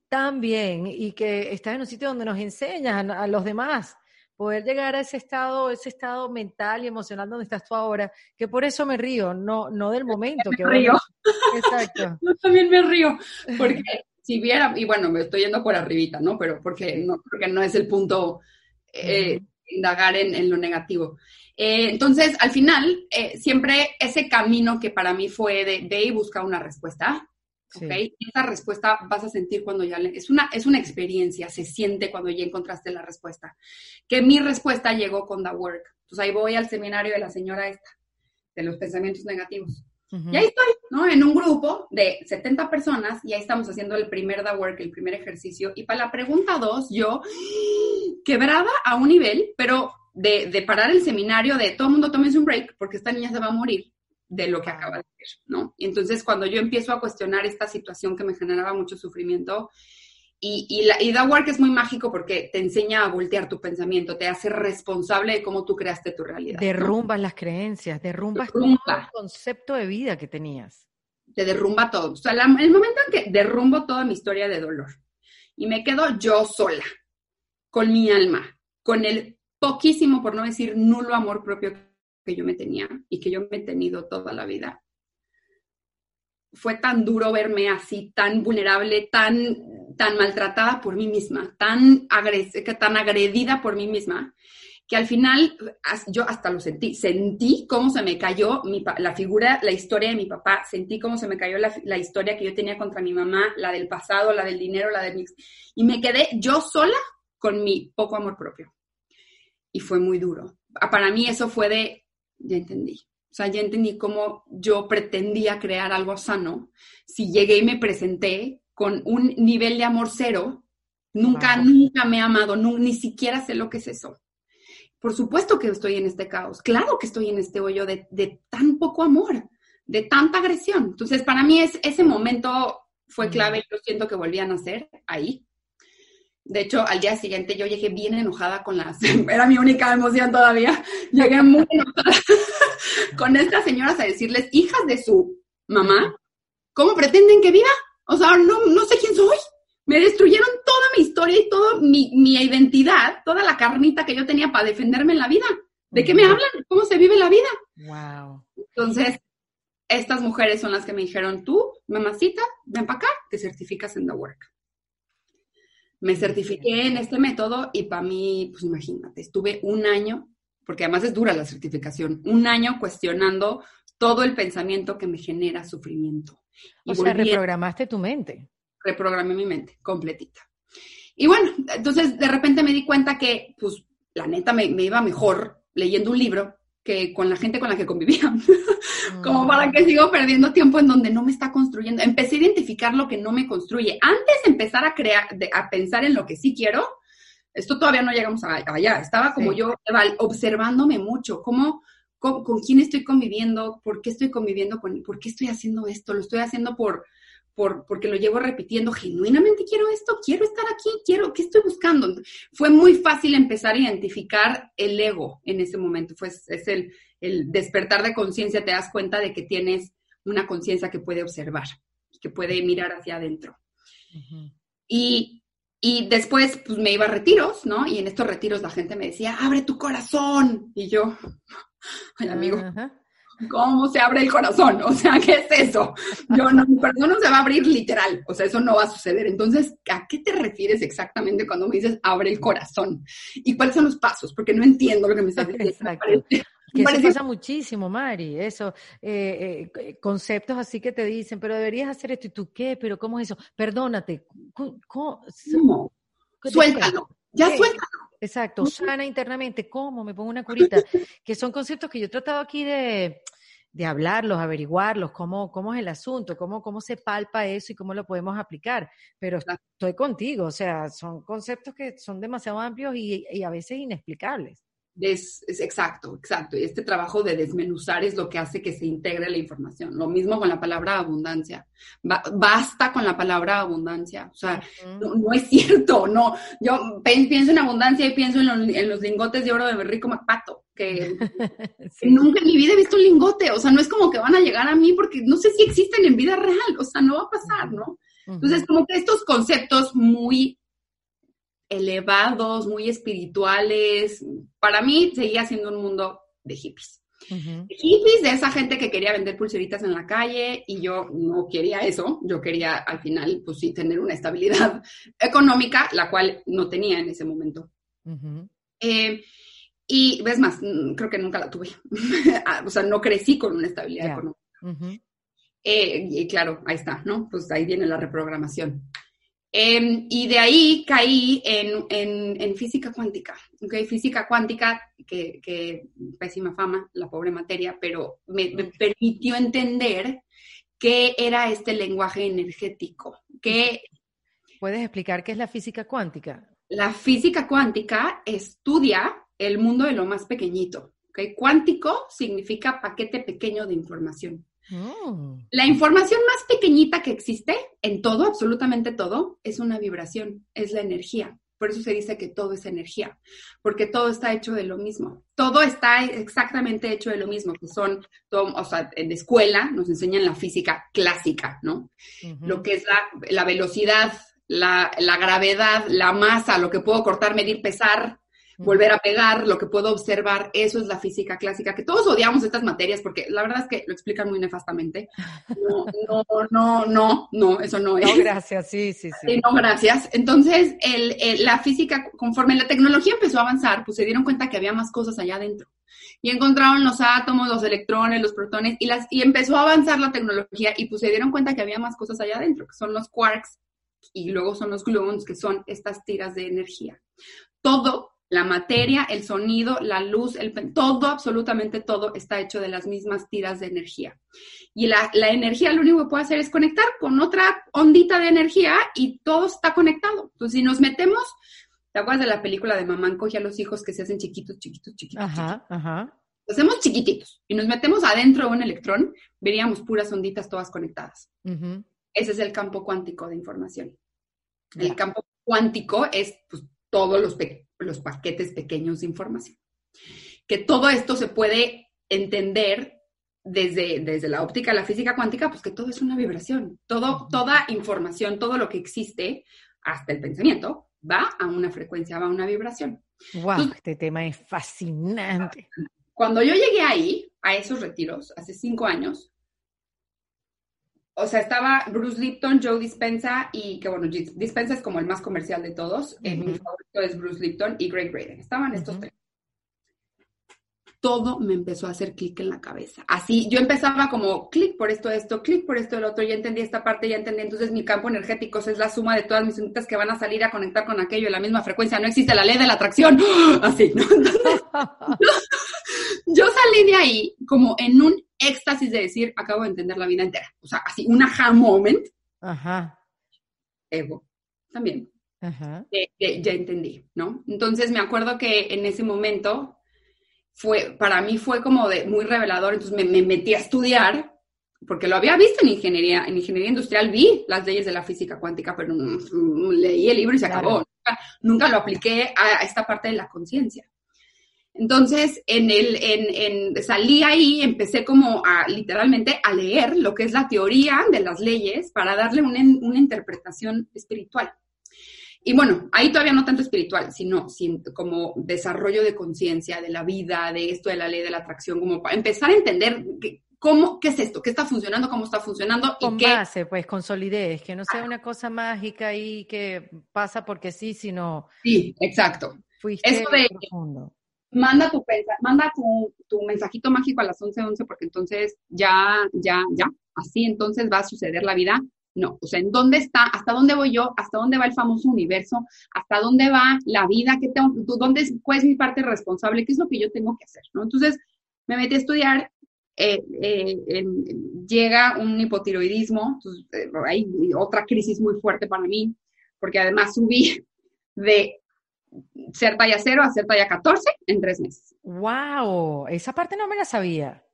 Speaker 1: tan bien y que estás en un sitio donde nos enseñas a los demás poder llegar a ese estado, ese estado mental y emocional donde estás tú ahora, que por eso me río, no, no del momento.
Speaker 2: Me
Speaker 1: que
Speaker 2: río. Exacto. Yo también me río, porque si viera, y bueno, me estoy yendo por arribita, ¿no? Pero porque no, porque no es el punto eh, indagar en, lo negativo. Eh, entonces, al final, eh, siempre ese camino que para mí fue de ve y busca una respuesta, esa respuesta vas a sentir cuando ya le, es una es una experiencia, se siente cuando ya encontraste la respuesta. Que mi respuesta llegó con The Work. Entonces ahí voy al seminario de la señora esta de los pensamientos negativos. Y ahí estoy, ¿no? En un grupo de 70 personas y ahí estamos haciendo el primer The Work, el primer ejercicio. Y para la pregunta 2, yo quebrada a un nivel, pero de, de parar el seminario, de todo el mundo tómense un break porque esta niña se va a morir de lo que acaba de decir, ¿no? Entonces cuando yo empiezo a cuestionar esta situación que me generaba mucho sufrimiento, y, y, la, y The Work es muy mágico porque te enseña a voltear tu pensamiento, te hace responsable de cómo tú creaste tu realidad.
Speaker 1: Derrumbas las creencias, derrumbas todo el concepto de vida que tenías.
Speaker 2: Te derrumba todo. O sea, el momento en que derrumbo toda mi historia de dolor y me quedo yo sola, con mi alma, con el poquísimo, por no decir nulo amor propio que yo me tenía y que yo me he tenido toda la vida. Fue tan duro verme así, tan vulnerable, tan, tan maltratada por mí misma, tan, tan agredida por mí misma, que al final yo hasta lo sentí. Sentí cómo se me cayó mi, la figura, la historia de mi papá, sentí cómo se me cayó la, la, historia que yo tenía contra mi mamá, la del pasado, la del dinero, la del... Y me quedé yo sola con mi poco amor propio. Y fue muy duro. Para mí eso fue de, ya entendí. O sea, ya entendí cómo yo pretendía crear algo sano. Si llegué y me presenté con un nivel de amor cero, nunca, nunca me he amado, ni siquiera sé lo que es eso. Por supuesto que estoy en este caos, claro que estoy en este hoyo de, de tan poco amor, de tanta agresión. Entonces, para mí es, ese momento fue clave, yo siento que volví a nacer ahí, de hecho, al día siguiente yo llegué bien enojada con las, era mi única emoción todavía, llegué muy enojada con estas señoras a decirles, hijas de su mamá, ¿cómo pretenden que viva? O sea, no, no sé quién soy. Me destruyeron toda mi historia y toda mi, mi identidad, toda la carnita que yo tenía para defenderme en la vida. ¿De qué me hablan? ¿Cómo se vive la vida?
Speaker 1: Wow.
Speaker 2: Entonces, estas mujeres son las que me dijeron, tú, mamacita, ven para acá, te certificas en The Work. Me certifiqué en este método y para mí, pues imagínate, estuve un año, porque además es dura la certificación, un año cuestionando todo el pensamiento que me genera sufrimiento.
Speaker 1: O sea, reprogramaste tu mente.
Speaker 2: Reprogramé mi mente, completita. Y bueno, entonces de repente me di cuenta que, pues, la neta me, me iba mejor leyendo un libro que con la gente con la que convivía. Como para que sigo perdiendo tiempo en donde no me está construyendo. Empecé a identificar lo que no me construye. Antes de empezar a crear, a pensar en lo que sí quiero, esto todavía no llegamos allá. Estaba como yo observándome mucho, cómo, con, con, quién estoy conviviendo, por qué estoy conviviendo con, por qué estoy haciendo esto, lo estoy haciendo por, porque lo llevo repitiendo, genuinamente quiero esto, quiero estar aquí, quiero, ¿qué estoy buscando? Fue muy fácil empezar a identificar el ego en ese momento, fue, es el, el despertar de conciencia, te das cuenta de que tienes una conciencia que puede observar, que puede mirar hacia adentro. Y, y después, pues me iba a retiros, ¿no? Y en estos retiros la gente me decía, abre tu corazón. Y yo, ay, amigo, ¿cómo se abre el corazón? O sea, ¿qué es eso? Yo no, mi corazón no se va a abrir literal, o sea, eso no va a suceder. Entonces, ¿a qué te refieres exactamente cuando me dices abre el corazón? ¿Y cuáles son los pasos? Porque no entiendo lo que me estás diciendo.
Speaker 1: Que eso pasa muchísimo, Mari, eso, eh, eh, conceptos así que te dicen, pero deberías hacer esto, ¿y tú qué? ¿Pero cómo es eso? Perdónate. ¿Cómo?
Speaker 2: Suéltalo, ya suéltalo.
Speaker 1: Exacto, sana internamente, ¿cómo? Me pongo una curita, que son conceptos que yo he tratado aquí de, de hablarlos, averiguarlos, cómo, cómo es el asunto, cómo, cómo se palpa eso y cómo lo podemos aplicar. Pero estoy contigo, o sea, son conceptos que son demasiado amplios y, y a veces inexplicables
Speaker 2: es, exacto, exacto. Y este trabajo de desmenuzar es lo que hace que se integre la información. Lo mismo con la palabra abundancia. basta con la palabra abundancia. O sea, no, es cierto, no. Yo pienso en abundancia y pienso en, los lingotes de oro de Rico Macpato, que, nunca en mi vida he visto un lingote. O sea, no es como que van a llegar a mí porque no sé si existen en vida real. O sea, no va a pasar, ¿no? Entonces, como que estos conceptos muy elevados, muy espirituales. Para mí seguía siendo un mundo de hippies. Hippies de esa gente que quería vender pulseritas en la calle y yo no quería eso, yo quería al final, pues sí, tener una estabilidad económica, la cual no tenía en ese momento. Eh, y ves más, creo que nunca la tuve. Ah, o sea, no crecí con una estabilidad económica. Eh, y claro, ahí está, ¿no? Pues ahí viene la reprogramación. Em, y de ahí caí en, en, física cuántica, ¿okay? Física cuántica, que, que, pésima fama, la pobre materia, pero me, permitió entender qué era este lenguaje energético. Que,
Speaker 1: ¿Puedes explicar qué es la física cuántica?
Speaker 2: La física cuántica estudia el mundo de lo más pequeñito. ¿okay? Cuántico significa paquete pequeño de información. Oh. La información más pequeñita que existe en todo, absolutamente todo, es una vibración, es la energía. Por eso se dice que todo es energía, porque todo está hecho de lo mismo. Todo está exactamente hecho de lo mismo, que son, o sea, en escuela nos enseñan la física clásica, ¿no? Lo que es la, velocidad, la, la, gravedad, la masa, lo que puedo cortar, medir, pesar, volver a pegar, lo que puedo observar, eso es la física clásica, que todos odiamos estas materias porque la verdad es que lo explican muy nefastamente. No, no, no, no, no, eso no es.
Speaker 1: No, gracias, sí, sí, sí.
Speaker 2: no, gracias. Entonces, el, la física, conforme la tecnología empezó a avanzar, pues se dieron cuenta que había más cosas allá adentro. Y encontraron los átomos, los electrones, los protones, y, las, y empezó a avanzar la tecnología y pues se dieron cuenta que había más cosas allá adentro, que son los quarks, y luego son los gluons, que son estas tiras de energía. Todo la materia, el sonido, la luz, el, todo, absolutamente todo está hecho de las mismas tiras de energía. Y la, energía lo único que puede hacer es conectar con otra ondita de energía y todo está conectado. Entonces, si nos metemos, ¿te acuerdas de la película de Mamá coge a los hijos que se hacen chiquitos, chiquitos, chiquitos? Ajá, ajá. hacemos chiquititos y nos metemos adentro de un electrón, veríamos puras onditas todas conectadas. Ese es el campo cuántico de información. El campo cuántico es pues, todos los, los paquetes pequeños de información. Que todo esto se puede entender desde, desde la óptica de la física cuántica, pues que todo es una vibración. Todo, toda información, todo lo que existe, hasta el pensamiento, va a una frecuencia, va a una vibración.
Speaker 1: ¡Wow! este tema es fascinante.
Speaker 2: Cuando yo llegué ahí, a esos retiros, hace cinco años, o sea, estaba Bruce Lipton, Joe Dispensa y que bueno, Dispensa es como el más comercial de todos. Eh, mi favorito es Bruce Lipton y Greg Braden. Estaban estos tres. Todo me empezó a hacer clic en la cabeza. Así, yo empezaba como clic por esto, esto, clic por esto, el otro, ya entendí esta parte, ya entendí. Entonces, mi campo energético es la suma de todas mis unitas que van a salir a conectar con aquello en la misma frecuencia. No existe la ley de la atracción. Así, ¿no? Entonces, yo salí de ahí como en un éxtasis de decir, acabo de entender la vida entera. O sea, así, un aha moment. Ajá. Ego, también. Ajá. ya entendí, ¿no? Entonces me acuerdo que en ese momento fue, para mí fue como de muy revelador, entonces me, metí a estudiar, porque lo había visto en ingeniería, en ingeniería industrial vi las leyes de la física cuántica, pero leí el libro y se acabó. Nunca, lo apliqué a esta parte de la conciencia. Entonces, en el, en, salí ahí, empecé como a literalmente a leer lo que es la teoría de las leyes para darle una, interpretación espiritual. y bueno, ahí todavía no tanto espiritual, sino, como desarrollo de conciencia de la vida, de esto de la ley de la atracción, como para empezar a entender cómo, qué es esto, qué está funcionando, cómo está funcionando.
Speaker 1: Con
Speaker 2: y qué...
Speaker 1: base, pues, con solidez, que no sea una cosa mágica y que pasa porque sí, sino...
Speaker 2: Sí, exacto.
Speaker 1: Fuiste
Speaker 2: Eso de,
Speaker 1: profundo.
Speaker 2: Manda tu, manda tu, tu mensajito mágico a las 11:11 porque entonces ya, ya, ya, así entonces va a suceder la vida no, o sea, ¿en dónde está? ¿Hasta dónde voy yo? ¿Hasta dónde va el famoso universo? ¿Hasta dónde va la vida? ¿Qué tengo, ¿Dónde es, cuál es mi parte responsable? ¿Qué es lo que yo tengo que hacer? ¿no? Entonces, me metí a estudiar, eh, eh, llega un hipotiroidismo, entonces, hay eh, otra crisis muy fuerte para mí, porque además subí de ser talla 0 a ser talla 14 en tres meses.
Speaker 1: ¡Wow! Esa parte no me la sabía.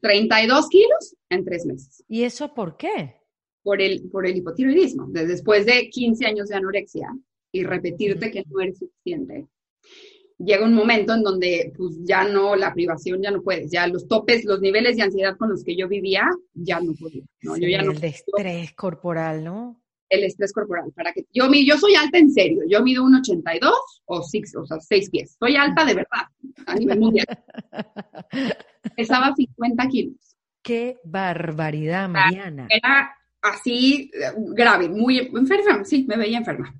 Speaker 2: 32 kilos en tres meses.
Speaker 1: ¿Y eso por qué?
Speaker 2: por el, por el hipotiroidismo. Después de 15 años de anorexia y repetirte que no eres suficiente, llega un momento en donde pues ya no, la privación ya no puedes, ya los topes, los niveles de ansiedad con los que yo vivía, ya no podía. ¿no? yo ya
Speaker 1: el
Speaker 2: no,
Speaker 1: estrés corporal, ¿no?
Speaker 2: El estrés corporal. Para que, yo, yo soy alta en serio, yo mido un 82 o, six, o sea, 6 pies. Soy alta de verdad, a nivel mundial. Pesaba 50 kilos.
Speaker 1: ¡Qué barbaridad, Mariana!
Speaker 2: Era así grave, muy enferma, sí, me veía enferma.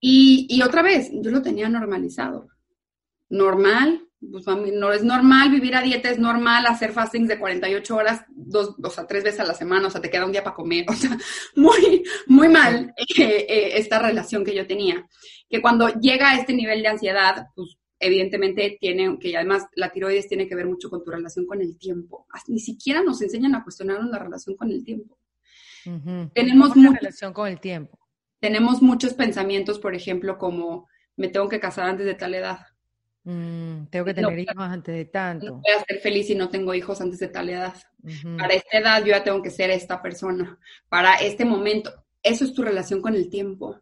Speaker 2: y, y, otra vez, yo lo tenía normalizado. Normal, pues no es normal vivir a dieta, es normal hacer fastings de 48 horas, dos, o sea, tres veces a la semana, o sea, te queda un día para comer, o sea, muy, muy mal eh, eh, esta relación que yo tenía. Que cuando llega a este nivel de ansiedad, pues evidentemente tiene, que además la tiroides tiene que ver mucho con tu relación con el tiempo. Ni siquiera nos enseñan a cuestionar la relación con el tiempo. Tenemos
Speaker 1: mucha relación con el tiempo.
Speaker 2: Tenemos muchos pensamientos, por ejemplo, como me tengo que casar antes de tal edad.
Speaker 1: Mm, tengo que tener hijos antes de tanto.
Speaker 2: No voy a ser feliz si no tengo hijos antes de tal edad. Para esta edad yo ya tengo que ser esta persona. Para este momento. Eso es tu relación con el tiempo.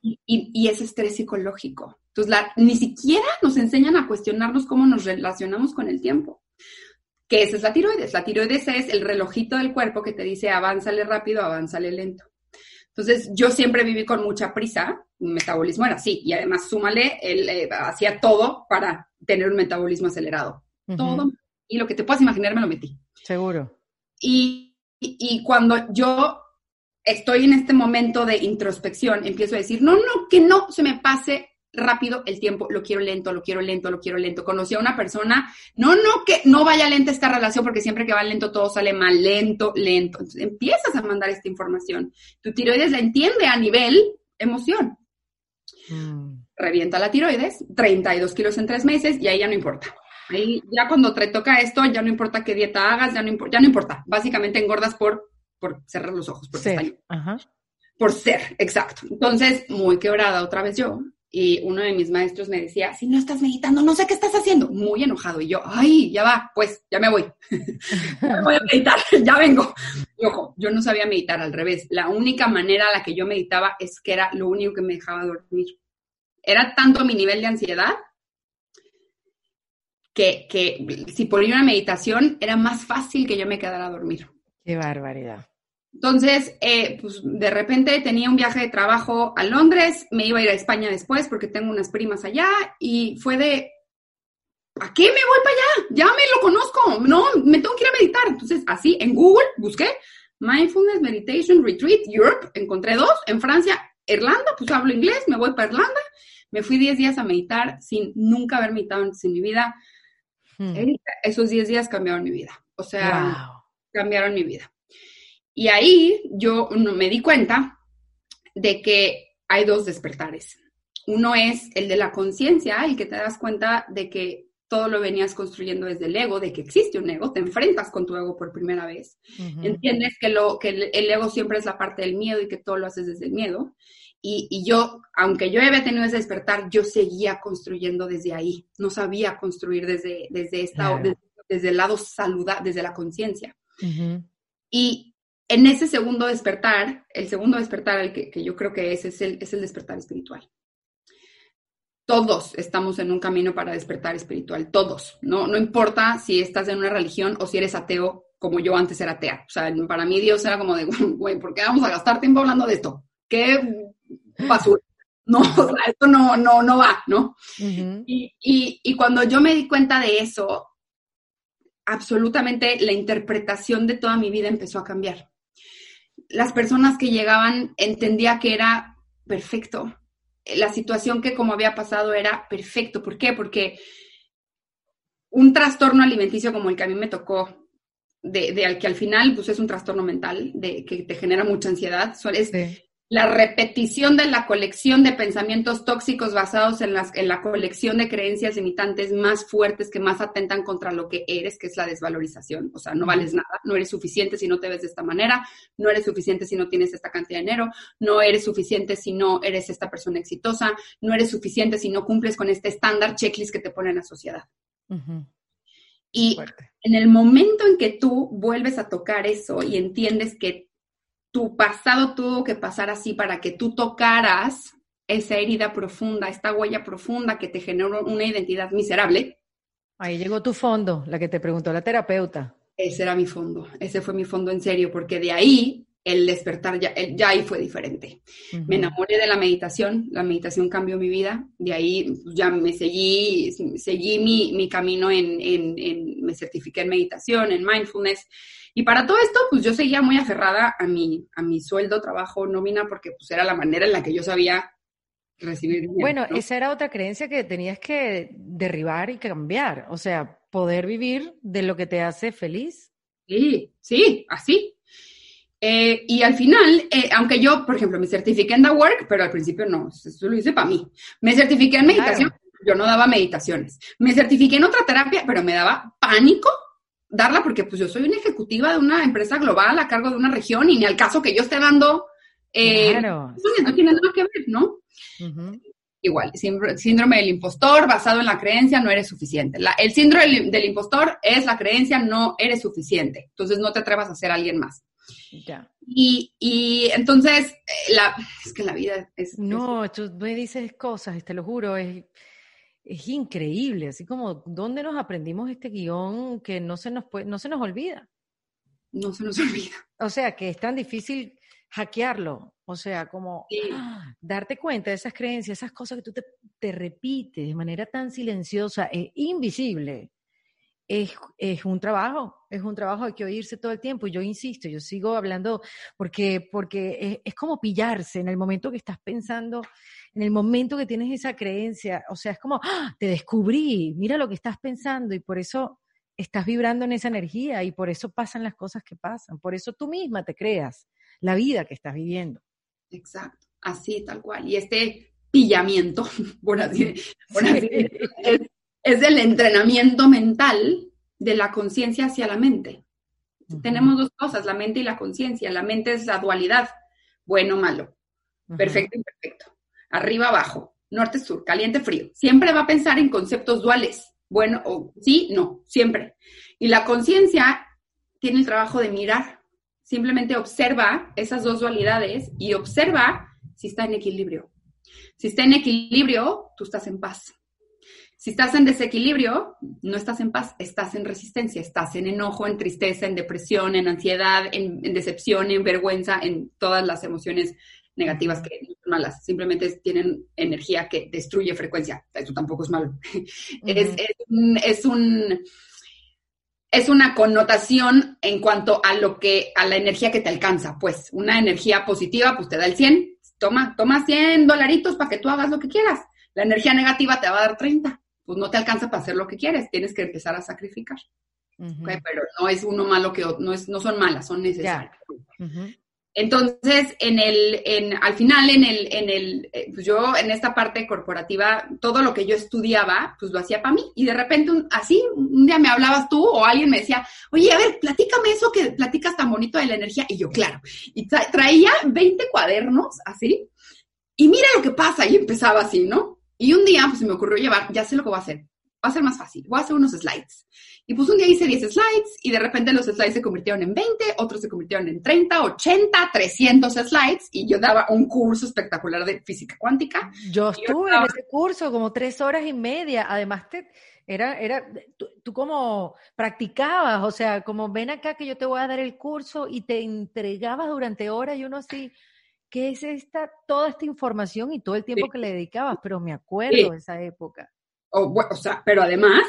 Speaker 2: Y, y, es estrés psicológico. Entonces, la, ni siquiera nos enseñan a cuestionarnos cómo nos relacionamos con el tiempo que esa es la tiroides. La tiroides es el relojito del cuerpo que te dice avánzale rápido, avánzale lento. Entonces, yo siempre viví con mucha prisa, mi metabolismo era así, y además súmale, él eh, hacía todo para tener un metabolismo acelerado. Todo. Y lo que te puedas imaginar me lo metí.
Speaker 1: Seguro.
Speaker 2: y, y cuando yo estoy en este momento de introspección, empiezo a decir, no, no, que no se me pase rápido el tiempo, lo quiero lento, lo quiero lento, lo quiero lento. Conocí a una persona, no, no, que no vaya lenta esta relación porque siempre que va lento todo sale mal, lento, lento. Entonces empiezas a mandar esta información. Tu tiroides la entiende a nivel emoción. Mm. Revienta la tiroides, 32 kilos en tres meses y ahí ya no importa. Ahí ya cuando te toca esto, ya no importa qué dieta hagas, ya no, ya no importa. Básicamente engordas por, por cerrar los ojos, por ser. Por ser, exacto. Entonces, muy quebrada otra vez yo y uno de mis maestros me decía, si no estás meditando, no sé qué estás haciendo. Muy enojado. Y yo, ay, ya va, pues ya me voy. voy a meditar, ya vengo. Y ojo, yo no sabía meditar al revés. La única manera a la que yo meditaba es que era lo único que me dejaba dormir. Era tanto mi nivel de ansiedad que, que si ponía una meditación era más fácil que yo me quedara a dormir.
Speaker 1: Qué barbaridad.
Speaker 2: Entonces, eh, pues de repente tenía un viaje de trabajo a Londres, me iba a ir a España después porque tengo unas primas allá y fue de, ¿a qué me voy para allá? Ya me lo conozco, no, me tengo que ir a meditar. Entonces, así en Google busqué Mindfulness Meditation Retreat Europe, encontré dos, en Francia, Irlanda, pues hablo inglés, me voy para Irlanda, me fui 10 días a meditar sin nunca haber meditado antes en mi vida. Hmm. Esos 10 días cambiaron mi vida, o sea, cambiaron mi vida. Y ahí yo me di cuenta de que hay dos despertares. Uno es el de la conciencia, el que te das cuenta de que todo lo venías construyendo desde el ego, de que existe un ego, te enfrentas con tu ego por primera vez. Entiendes que, lo, que el, ego siempre es la parte del miedo y que todo lo haces desde el miedo. Y, yo, aunque yo había tenido ese despertar, yo seguía construyendo desde ahí. No sabía construir desde, desde, esta, desde, el lado saludable, desde la conciencia. Y en ese segundo despertar, el segundo despertar el que, yo creo que es, es el, es el despertar espiritual. Todos estamos en un camino para despertar espiritual, todos. No, no importa si estás en una religión o si eres ateo, como yo antes era atea. O sea, para mí Dios era como de, güey, ¿por qué vamos a gastar tiempo hablando de esto? ¿Qué basura? no, esto no, no, no va, ¿no? y, y, y cuando yo me di cuenta de eso, absolutamente la interpretación de toda mi vida empezó a cambiar. Las personas que llegaban entendía que era perfecto. La situación que como había pasado era perfecto. ¿Por qué? Porque un trastorno alimenticio como el que a mí me tocó, de, al que al final pues es un trastorno mental, de que te genera mucha ansiedad, es la repetición de la colección de pensamientos tóxicos basados en, las, en la colección de creencias limitantes más fuertes que más atentan contra lo que eres, que es la desvalorización. O sea, no vales nada, no eres suficiente si no te ves de esta manera, no eres suficiente si no tienes esta cantidad de dinero, no eres suficiente si no eres esta persona exitosa, no eres suficiente si no cumples con este estándar checklist que te pone la sociedad. Y en el momento en que tú vuelves a tocar eso y entiendes que tu pasado tuvo que pasar así para que tú tocaras esa herida profunda, esta huella profunda que te generó una identidad miserable.
Speaker 1: Ahí llegó tu fondo, la que te preguntó la terapeuta.
Speaker 2: Ese era mi fondo, ese fue mi fondo en serio, porque de ahí el despertar ya, ya ahí fue diferente. Me enamoré de la meditación, la meditación cambió mi vida, de ahí ya me seguí, seguí mi, mi camino en, en, en, me certifiqué en meditación, en mindfulness, y para todo esto, pues yo seguía muy aferrada a mi, a mi sueldo, trabajo, nómina, porque pues era la manera en la que yo sabía recibir dinero.
Speaker 1: Bueno, esa era otra creencia que tenías que derribar y cambiar, o sea, poder vivir de lo que te hace feliz.
Speaker 2: Sí, sí, así. Eh, y al final, eh, aunque yo, por ejemplo, me certifiqué en The Work, pero al principio no, eso lo hice para mí. Me certifiqué en meditación, yo no daba meditaciones. Me certifiqué en otra terapia, pero me daba pánico darla porque pues yo soy una ejecutiva de una empresa global a cargo de una región y ni al caso que yo esté dando, eh, claro. no tiene nada que ver, ¿no? Igual, síndrome del impostor basado en la creencia no eres suficiente. el síndrome del, impostor es la creencia no eres suficiente, entonces no te atrevas a ser alguien más. Ya. Y, y, entonces, eh, la, es que la vida es...
Speaker 1: No, tú me dices cosas, te lo juro, es es increíble, así como dónde nos aprendimos este guion que no se nos puede, no se nos olvida.
Speaker 2: No se nos olvida.
Speaker 1: O sea, que es tan difícil hackearlo, o sea, como darte cuenta de esas creencias, esas cosas que tú te, te repites de manera tan silenciosa e invisible. Es, es, un trabajo, es un trabajo, hay que oírse todo el tiempo. Y yo insisto, yo sigo hablando porque, porque es, es como pillarse en el momento que estás pensando en el momento que tienes esa creencia, o sea, es como, ¡ah! te descubrí, mira lo que estás pensando y por eso estás vibrando en esa energía y por eso pasan las cosas que pasan, por eso tú misma te creas la vida que estás viviendo.
Speaker 2: Exacto, así tal cual. Y este pillamiento, por así, es, es, el entrenamiento mental de la conciencia hacia la mente. Tenemos dos cosas, la mente y la conciencia. La mente es la dualidad, bueno, malo, perfecto, arriba, abajo, norte, sur, caliente, frío. Siempre va a pensar en conceptos duales. Bueno, o sí, no, siempre. Y la conciencia tiene el trabajo de mirar. Simplemente observa esas dos dualidades y observa si está en equilibrio. Si está en equilibrio, tú estás en paz. Si estás en desequilibrio, no estás en paz, estás en resistencia, estás en enojo, en tristeza, en depresión, en ansiedad, en, en decepción, en vergüenza, en todas las emociones negativas que no son malas, simplemente tienen energía que destruye frecuencia. Eso tampoco es malo. es, es, un, es, una connotación en cuanto a lo que, a la energía que te alcanza. Pues una energía positiva, pues te da el 100. Toma, toma 100 dolaritos para que tú hagas lo que quieras. La energía negativa te va a dar 30. Pues no te alcanza para hacer lo que quieres. Tienes que empezar a sacrificar. pero no es uno malo que no, es, no son malas, son necesarias. Entonces, en el, en, al final, en el, en el, eh, pues yo en esta parte corporativa, todo lo que yo estudiaba, pues lo hacía para mí. Y de repente, así, un día me hablabas tú o alguien me decía, oye, a ver, platícame eso que platicas tan bonito de la energía. Y yo, claro. Y traía 20 cuadernos, así. Y mira lo que pasa. Y empezaba así, ¿no? Y un día, pues me ocurrió llevar, ya sé lo que voy a hacer. Va a ser más fácil. Voy a hacer unos slides. Y pues un día hice 10 slides y de repente los slides se convirtieron en 20, otros se convirtieron en 30, 80, 300 slides y yo daba un curso espectacular de física cuántica.
Speaker 1: Yo estuve en ese curso como tres horas y media. Además, te, era, era, tú, como practicabas, o sea, como ven acá que yo te voy a dar el curso y te entregabas durante horas y uno así, ¿qué es esta, toda esta información y todo el tiempo que le dedicabas? Pero me acuerdo de esa época.
Speaker 2: O, o sea, pero además,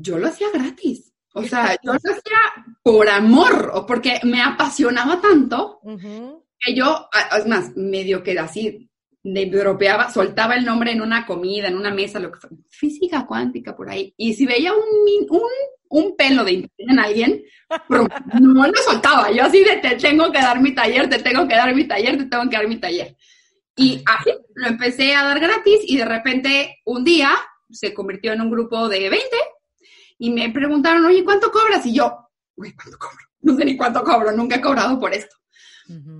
Speaker 2: yo lo hacía gratis. O sea, yo lo hacía por amor o porque me apasionaba tanto que yo, es más, medio que así, me dropeaba, soltaba el nombre en una comida, en una mesa, lo que fue, física cuántica por ahí. Y si veía un, un, un pelo de interés en alguien, no lo soltaba. Yo así de, te tengo que dar mi taller, te tengo que dar mi taller, te tengo que dar mi taller. Y así lo empecé a dar gratis y de repente un día se convirtió en un grupo de 20 y me preguntaron, oye, ¿cuánto cobras? Y yo, uy, ¿cuánto cobro? No sé ni cuánto cobro, nunca he cobrado por esto.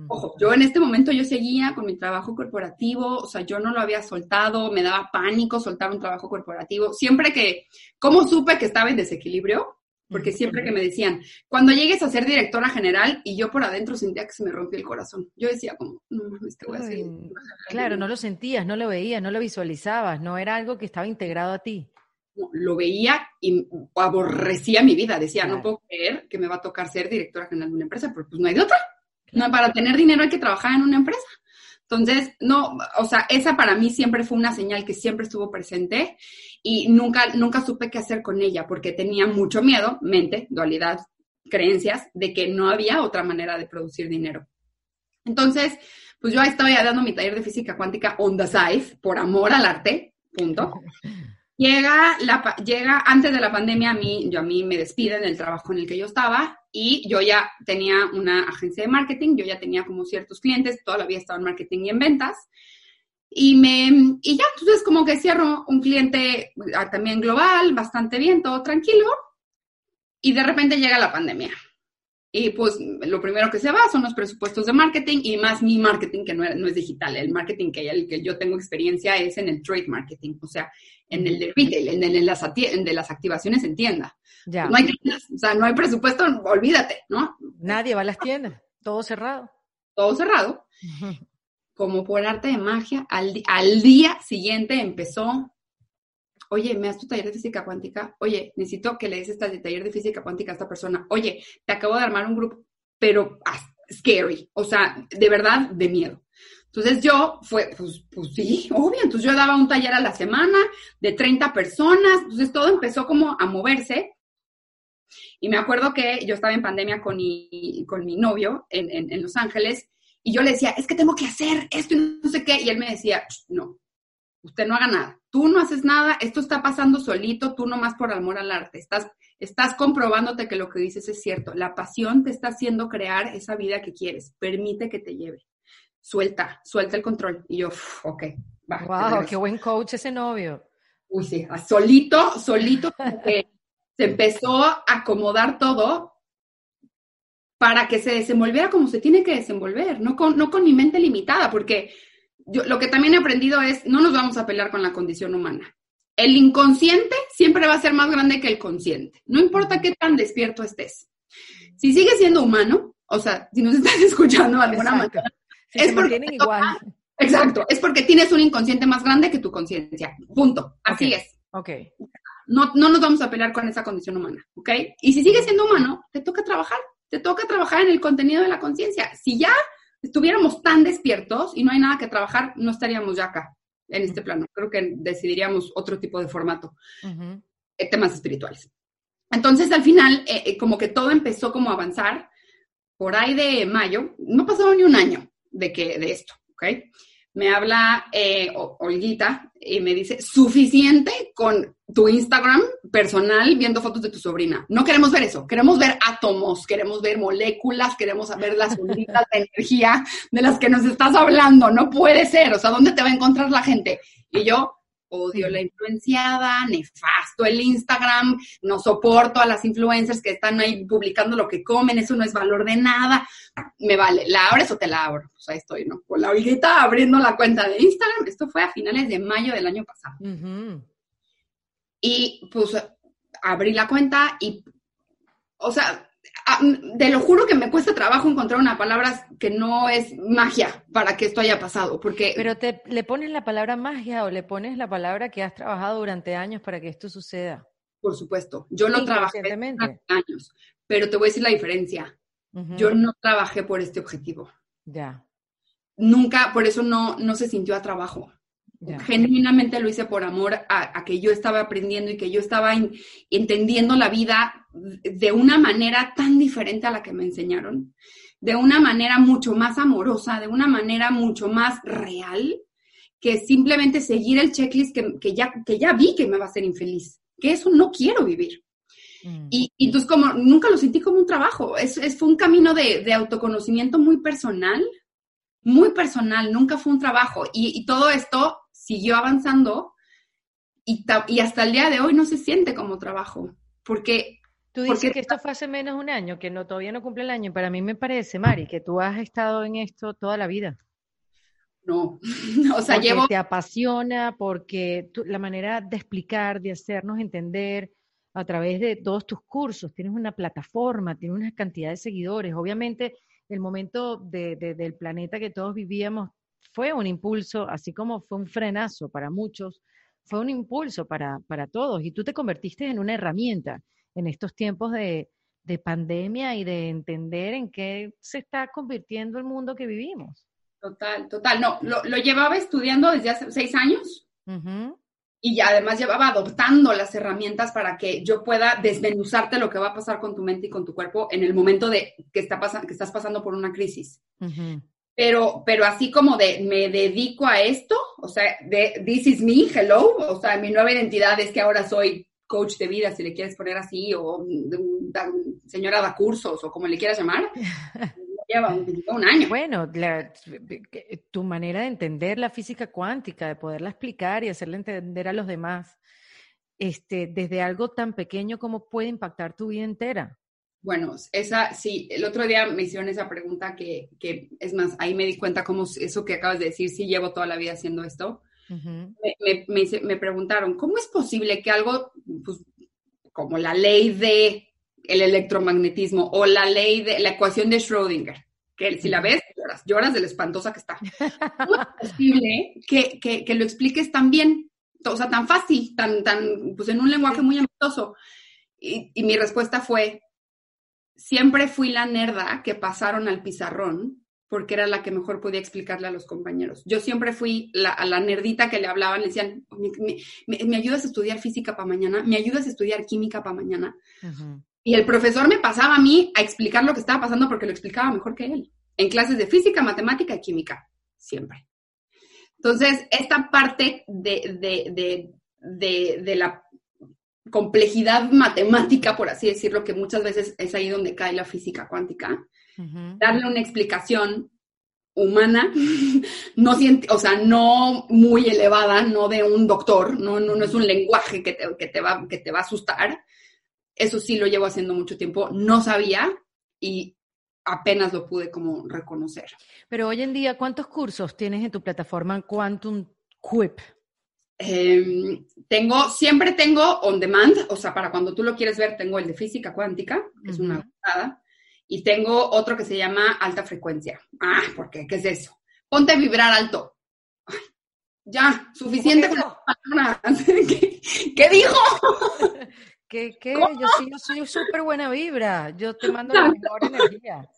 Speaker 2: Ojo, yo en este momento yo seguía con mi trabajo corporativo, o sea, yo no lo había soltado, me daba pánico soltar un trabajo corporativo. Siempre que, ¿cómo supe que estaba en desequilibrio? Porque siempre que me decían, cuando llegues a ser directora general, y yo por adentro sentía que se me rompía el corazón. Yo decía como, no mames, te voy a hacer.
Speaker 1: Claro, no lo sentías, no lo veías, no lo visualizabas, no era algo que estaba integrado a ti
Speaker 2: lo veía y aborrecía mi vida. Decía, no puedo creer que me va a tocar ser directora general de una empresa, pero pues no hay de otra. No, para tener dinero hay que trabajar en una empresa. Entonces, no, o sea, esa para mí siempre fue una señal que siempre estuvo presente y nunca, nunca supe qué hacer con ella porque tenía mucho miedo, mente, dualidad, creencias, de que no había otra manera de producir dinero. Entonces, pues yo estaba ya dando mi taller de física cuántica on the side, por amor al arte, punto. Llega, la, llega antes de la pandemia, a mí, yo a mí me despiden del trabajo en el que yo estaba y yo ya tenía una agencia de marketing, yo ya tenía como ciertos clientes, todavía estaba en marketing y en ventas. Y, me, y ya, entonces como que cierro un cliente ah, también global, bastante bien, todo tranquilo, y de repente llega la pandemia. Y pues lo primero que se va son los presupuestos de marketing y más mi marketing que no, no es digital. El marketing que, el que yo tengo experiencia es en el trade marketing, o sea, en el de retail, en, el, las, de las activaciones en tienda. Ya. No hay o sea, no hay presupuesto, olvídate, ¿no?
Speaker 1: Nadie va a las tiendas, todo cerrado.
Speaker 2: Todo cerrado. Como por arte de magia, al, al día siguiente empezó oye, me das tu taller de física cuántica, oye, necesito que le des este taller de física cuántica a esta persona, oye, te acabo de armar un grupo, pero ah, scary, o sea, de verdad, de miedo. Entonces yo fue, pues, pues sí, obvio, entonces yo daba un taller a la semana de 30 personas, entonces todo empezó como a moverse. Y me acuerdo que yo estaba en pandemia con mi, con mi novio en, en Los Ángeles y yo le decía, es que tengo que hacer esto y no sé qué. Y él me decía, no, usted no haga nada. Tú no haces nada, esto está pasando solito, tú nomás por amor al arte. Estás, estás comprobándote que lo que dices es cierto. La pasión te está haciendo crear esa vida que quieres. Permite que te lleve. Suelta, suelta el control. Y yo, ok,
Speaker 1: va. Wow, qué buen coach ese novio.
Speaker 2: Uy, sí, solito, solito, porque se empezó a acomodar todo para que se desenvolviera como se tiene que desenvolver, no con, no con mi mente limitada, porque yo, lo que también he aprendido es, no nos vamos a pelear con la condición humana. El inconsciente siempre va a ser más grande que el consciente. No importa qué tan despierto estés. Si sigues siendo humano, o sea, si nos estás escuchando de alguna manera,
Speaker 1: es porque igual.
Speaker 2: Exacto, es porque tienes un inconsciente más grande que tu conciencia. Punto. Así es.
Speaker 1: Ok.
Speaker 2: No, no nos vamos a pelear con esa condición humana, ¿ok? Y si sigues siendo humano, te toca trabajar. Te toca trabajar en el contenido de la conciencia. Si ya estuviéramos tan despiertos y no hay nada que trabajar, no estaríamos ya acá, en este plano. Creo que decidiríamos otro tipo de formato, eh, temas espirituales. Entonces, al final, eh, eh, como que todo empezó como a avanzar. Por ahí de mayo, no pasó ni un año de, que, de esto, ¿ok? Me habla eh, Olguita y me dice, suficiente con tu Instagram personal viendo fotos de tu sobrina. No queremos ver eso, queremos ver átomos, queremos ver moléculas, queremos ver las onditas de energía de las que nos estás hablando. No puede ser, o sea, ¿dónde te va a encontrar la gente? Y yo, odio la influenciada, nefasto el Instagram, no soporto a las influencers que están ahí publicando lo que comen, eso no es valor de nada, me vale, ¿la abres o te la abro? Pues ahí estoy, ¿no? Con la hojita abriendo la cuenta de Instagram, esto fue a finales de mayo del año pasado. Y pues abrí la cuenta y, o sea, te lo juro que me cuesta trabajo encontrar una palabra que no es magia para que esto haya pasado, porque...
Speaker 1: Pero te, ¿le pones la palabra magia o le pones la palabra que has trabajado durante años para que esto suceda?
Speaker 2: Por supuesto, yo lo trabajé durante años, pero te voy a decir la diferencia. Yo no trabajé por este objetivo.
Speaker 1: Ya.
Speaker 2: nunca, por eso no, no se sintió a trabajo. Genuinamente lo hice por amor a, que yo estaba aprendiendo y que yo estaba entendiendo la vida de una manera tan diferente a la que me enseñaron, de una manera mucho más amorosa, de una manera mucho más real, que simplemente seguir el checklist que, ya, que ya vi que me va a hacer infeliz, que eso no quiero vivir. Mm. Y, entonces como nunca lo sentí como un trabajo, es, fue un camino de, de autoconocimiento muy personal, muy personal, nunca fue un trabajo. Y, todo esto siguió avanzando y, y, hasta el día de hoy no se siente como trabajo. Porque.
Speaker 1: Tú dices que esto fue hace menos un año, que no, todavía no cumple el año. Para mí me parece, Mari, que tú has estado en esto toda la vida.
Speaker 2: No,
Speaker 1: o sea, porque te apasiona, porque la manera de explicar, de hacernos entender a través de todos tus cursos, tienes una plataforma, tienes una cantidad de seguidores. Obviamente el momento del planeta que todos vivíamos fue un impulso, así como fue un frenazo para muchos, fue un impulso para, para todos y tú te convertiste en una herramienta en estos tiempos de, pandemia y de entender en qué se está convirtiendo el mundo que vivimos.
Speaker 2: Total, total. No, lo, llevaba estudiando desde hace seis años y ya además llevaba adoptando las herramientas para que yo pueda desmenuzarte lo que va a pasar con tu mente y con tu cuerpo en el momento de que, está que estás pasando por una crisis. Pero, pero así como de me dedico a esto, o sea, de this is me, hello, o sea, mi nueva identidad es que ahora soy coach de vida, si le quieres poner así, o señora da cursos, o como le quieras llamar. lleva un, año.
Speaker 1: Bueno, tu manera de entender la física cuántica, de poderla explicar y hacerla entender a los demás, este, desde algo tan pequeño como puede impactar tu vida entera.
Speaker 2: Bueno, esa sí, el otro día me hicieron esa pregunta que, es más, ahí me di cuenta cómo eso que acabas de decir, sí llevo toda la vida haciendo esto. me, me, preguntaron, ¿cómo es posible que algo pues, como la ley de el electromagnetismo o la ley de la ecuación de Schrödinger, que si la ves, lloras, lloras de la espantosa que está. ¿Cómo es posible que, que, lo expliques tan bien? O sea, tan fácil, tan, tan, pues en un lenguaje muy amistoso. Y, y mi respuesta fue, siempre fui la nerda que pasaron al pizarrón porque era la que mejor podía explicarle a los compañeros. Yo siempre fui la, a la nerdita que le hablaban, le decían, ¿me, ayudas a estudiar física para mañana? ¿Me ayudas a estudiar química para mañana? Y el profesor me pasaba a mí a explicar lo que estaba pasando porque lo explicaba mejor que él, en clases de física, matemática y química, siempre. Entonces, esta parte de, de, la complejidad matemática, por así decirlo, que muchas veces es ahí donde cae la física cuántica, darle una explicación humana, no o sea, no muy elevada, no de un doctor, no, no, no es un lenguaje que te, que te, va, que te va a asustar, eso sí lo llevo haciendo mucho tiempo. No sabía y apenas lo pude como reconocer.
Speaker 1: Pero hoy en día, ¿cuántos cursos tienes en tu plataforma Quantum Quip?
Speaker 2: Em, tengo, siempre tengo on demand, o sea, para cuando tú lo quieres ver, tengo el de física cuántica, que es una pasada, y tengo otro que se llama alta frecuencia. Ah, ¿por qué? ¿Qué es eso? Ponte a vibrar alto. ya, suficiente con ¿Qué, ¿Qué dijo?
Speaker 1: ¿Qué, qué? Yo sí, yo soy súper buena vibra. Yo te mando la mejor energía.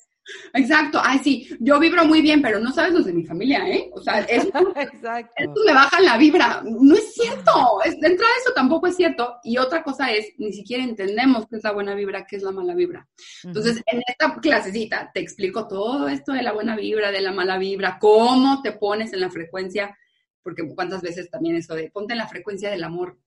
Speaker 2: Exacto. Ay, sí, yo vibro muy bien, pero no sabes los de mi familia, ¿eh? O sea, eso, me bajan la vibra. No es cierto. Es, de entrada eso tampoco es cierto. Y otra cosa es, ni siquiera entendemos qué es la buena vibra, qué es la mala vibra. Entonces, en esta clasecita te explico todo esto de la buena vibra, de la mala vibra, cómo te pones en la frecuencia, porque cuántas veces también eso de ponte en la frecuencia del amor.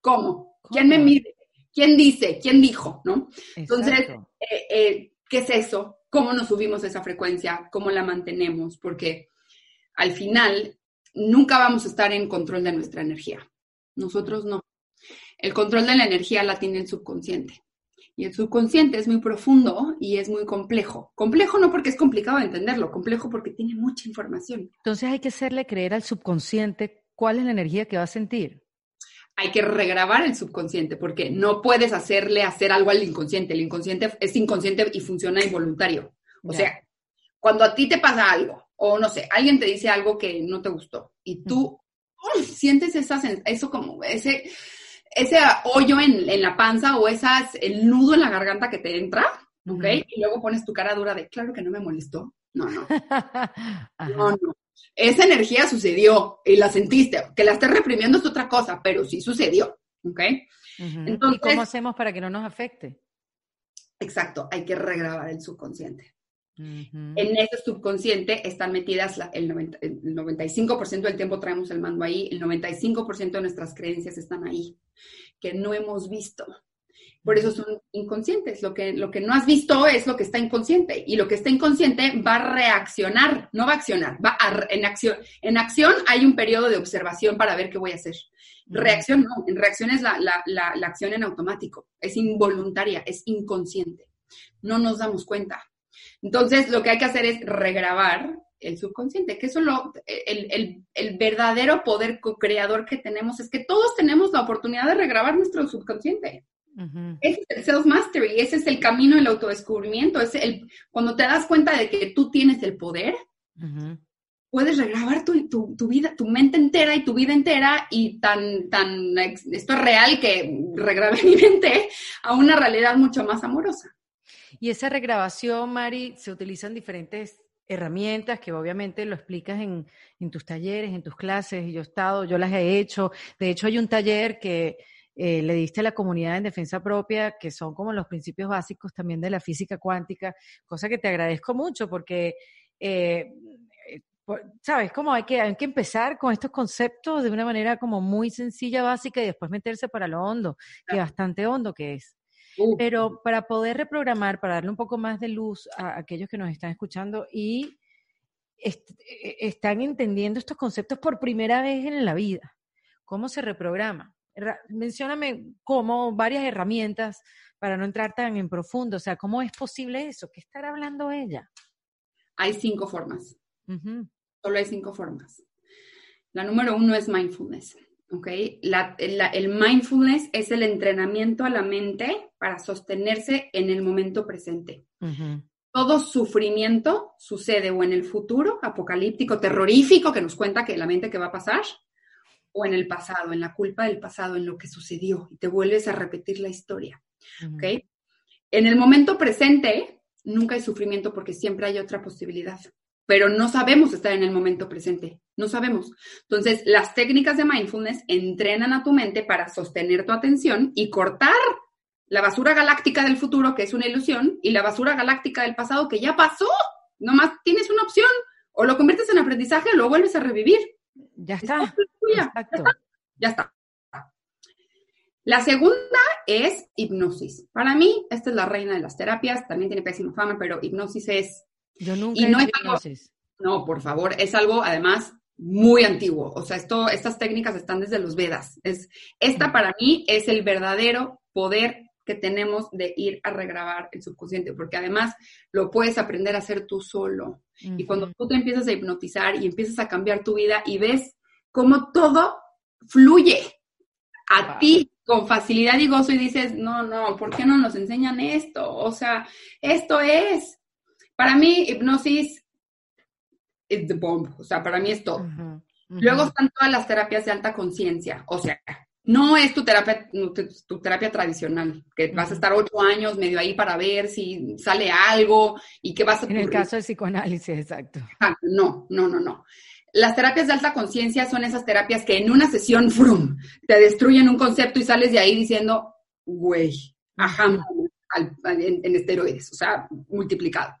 Speaker 2: ¿Cómo? ¿Quién me mide? ¿Quién dice? ¿Quién dijo? ¿No? Entonces, eh, eh, ¿qué es eso? ¿Cómo nos subimos esa frecuencia? ¿Cómo la mantenemos? Porque al final nunca vamos a estar en control de nuestra energía. Nosotros no. El control de la energía la tiene el subconsciente. Y el subconsciente es muy profundo y es muy complejo. Complejo no porque es complicado de entenderlo, complejo porque tiene mucha información.
Speaker 1: Entonces hay que hacerle creer al subconsciente cuál es la energía que va a sentir
Speaker 2: hay que regrabar el subconsciente porque no puedes hacerle hacer algo al inconsciente. El inconsciente es inconsciente y funciona involuntario. O sea, cuando a ti te pasa algo, o no sé, alguien te dice algo que no te gustó y tú sientes esa, eso como ese, ese hoyo en, la panza o esas, el nudo en la garganta que te entra, ¿ok? Y luego pones tu cara dura de, claro que no me molestó. no, no. no, no. Esa energía sucedió y la sentiste. Que la estés reprimiendo es otra cosa, pero sí sucedió. ¿Ok?
Speaker 1: Entonces, ¿Y cómo hacemos para que no nos afecte?
Speaker 2: Exacto, hay que regrabar el subconsciente. En ese subconsciente están metidas el, 95% del tiempo traemos el mando ahí, el 95% de nuestras creencias están ahí, que no hemos visto. Por eso son inconscientes. Lo que, lo que no has visto es lo que está inconsciente. Y lo que está inconsciente va a reaccionar, no va a accionar, va a, en acción. En acción hay un periodo de observación para ver qué voy a hacer. Reacción no, en reacción es la, la, la, la acción en automático. Es involuntaria, es inconsciente. No nos damos cuenta. Entonces, lo que hay que hacer es regrabar el subconsciente, que eso lo, el, el, verdadero poder co-creador que tenemos es que todos tenemos la oportunidad de regrabar nuestro subconsciente. Ese es el self-mastery, ese es el camino del autodescubrimiento, es el, cuando te das cuenta de que tú tienes el poder, puedes regrabar tu, tu, tu, vida, tu mente entera y tu vida entera y tan, tan, esto es real que regrabé mi mente a una realidad mucho más amorosa.
Speaker 1: Y esa regrabación, Mari, se utilizan diferentes herramientas que obviamente lo explicas en, en, tus talleres, en tus clases, yo he estado, yo las he hecho. De hecho, hay un taller que eh, le diste a la comunidad en defensa propia, que son como los principios básicos también de la física cuántica, cosa que te agradezco mucho porque, eh, eh ¿sabes? Como hay que, hay que empezar con estos conceptos de una manera como muy sencilla, básica, y después meterse para lo hondo, que bastante hondo que es. Pero para poder reprogramar, para darle un poco más de luz a aquellos que nos están escuchando y están entendiendo estos conceptos por primera vez en la vida, ¿cómo se reprograma? Mencióname cómo varias herramientas para no entrar tan en profundo, o sea, ¿cómo es posible eso? ¿Qué estará hablando ella?
Speaker 2: Hay cinco formas. Solo hay cinco formas. La número uno es mindfulness. ¿ok? el mindfulness es el entrenamiento a la mente para sostenerse en el momento presente. Todo sufrimiento sucede o en el futuro, apocalíptico, terrorífico, que nos cuenta que la mente que va a pasar, o en el pasado, en la culpa del pasado, en lo que sucedió, y te vuelves a repetir la historia, ¿ok? En el momento presente, nunca hay sufrimiento porque siempre hay otra posibilidad pero no sabemos estar en el momento presente, no sabemos. Entonces, las técnicas de mindfulness entrenan a tu mente para sostener tu atención y cortar la basura galáctica del futuro, que es una ilusión, y la basura galáctica del pasado, que ya pasó. Nomás tienes una opción, o lo conviertes en aprendizaje o lo vuelves a revivir.
Speaker 1: Ya está.
Speaker 2: Ya está. Ya está. La segunda es hipnosis. Para mí, esta es la reina de las terapias, también tiene pésima fama, pero hipnosis es
Speaker 1: yo nunca he no
Speaker 2: no, por favor, es algo además muy antiguo. O sea, esto, estas técnicas están desde los Vedas. Es, esta para mí es el verdadero poder que tenemos de ir a regrabar el subconsciente, porque además lo puedes aprender a hacer tú solo. Y cuando tú te empiezas a hipnotizar y empiezas a cambiar tu vida y ves cómo todo fluye a ti con facilidad y gozo y dices, no, no, ¿por qué no nos enseñan esto? O sea, esto es. Para mí, hipnosis es the bomb, o sea, para mí es todo. Luego están todas las terapias de alta conciencia, o sea, no es tu terapia, tu, terapia tradicional, que vas a estar ocho años medio ahí para ver si sale algo y qué vas a...
Speaker 1: En el caso del psicoanálisis, exacto.
Speaker 2: No, no, no, no. Las terapias de alta conciencia son esas terapias que en una sesión, frum, te destruyen un concepto y sales de ahí diciendo, güey, ajá, en, esteroides, o sea, multiplicado.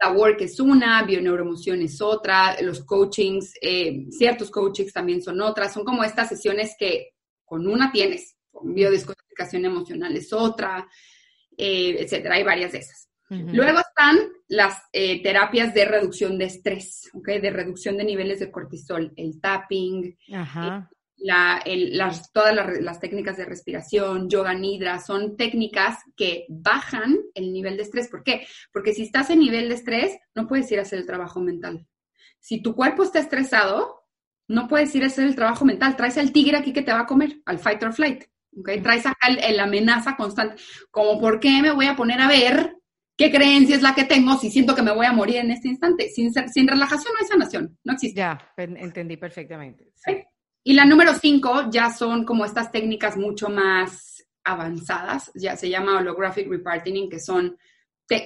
Speaker 2: La work es una, bioneuroemoción es otra, los coachings, eh, ciertos coachings también son otras, son como estas sesiones que con una tienes, con biodescodificación emocional es otra, eh, etcétera, hay varias de esas. Luego están las eh, terapias de reducción de estrés, ¿okay? de reducción de niveles de cortisol, el tapping, Ajá las, todas las, técnicas de respiración, yoga nidra, son técnicas que bajan el nivel de estrés. ¿Por qué? Porque si estás en nivel de estrés, no puedes ir a hacer el trabajo mental. Si tu cuerpo está estresado, no puedes ir a hacer el trabajo mental. Traes al tigre aquí que te va a comer, al fight or flight. ¿okay? Traes acá la amenaza constante. Como, ¿por qué me voy a poner a ver qué creencia es la que tengo si siento que me voy a morir en este instante? Sin, sin relajación no hay sanación, no existe.
Speaker 1: Ya, entendí perfectamente.
Speaker 2: Y la número cinco ya son como estas técnicas mucho más avanzadas, ya se llama holographic reparting, que son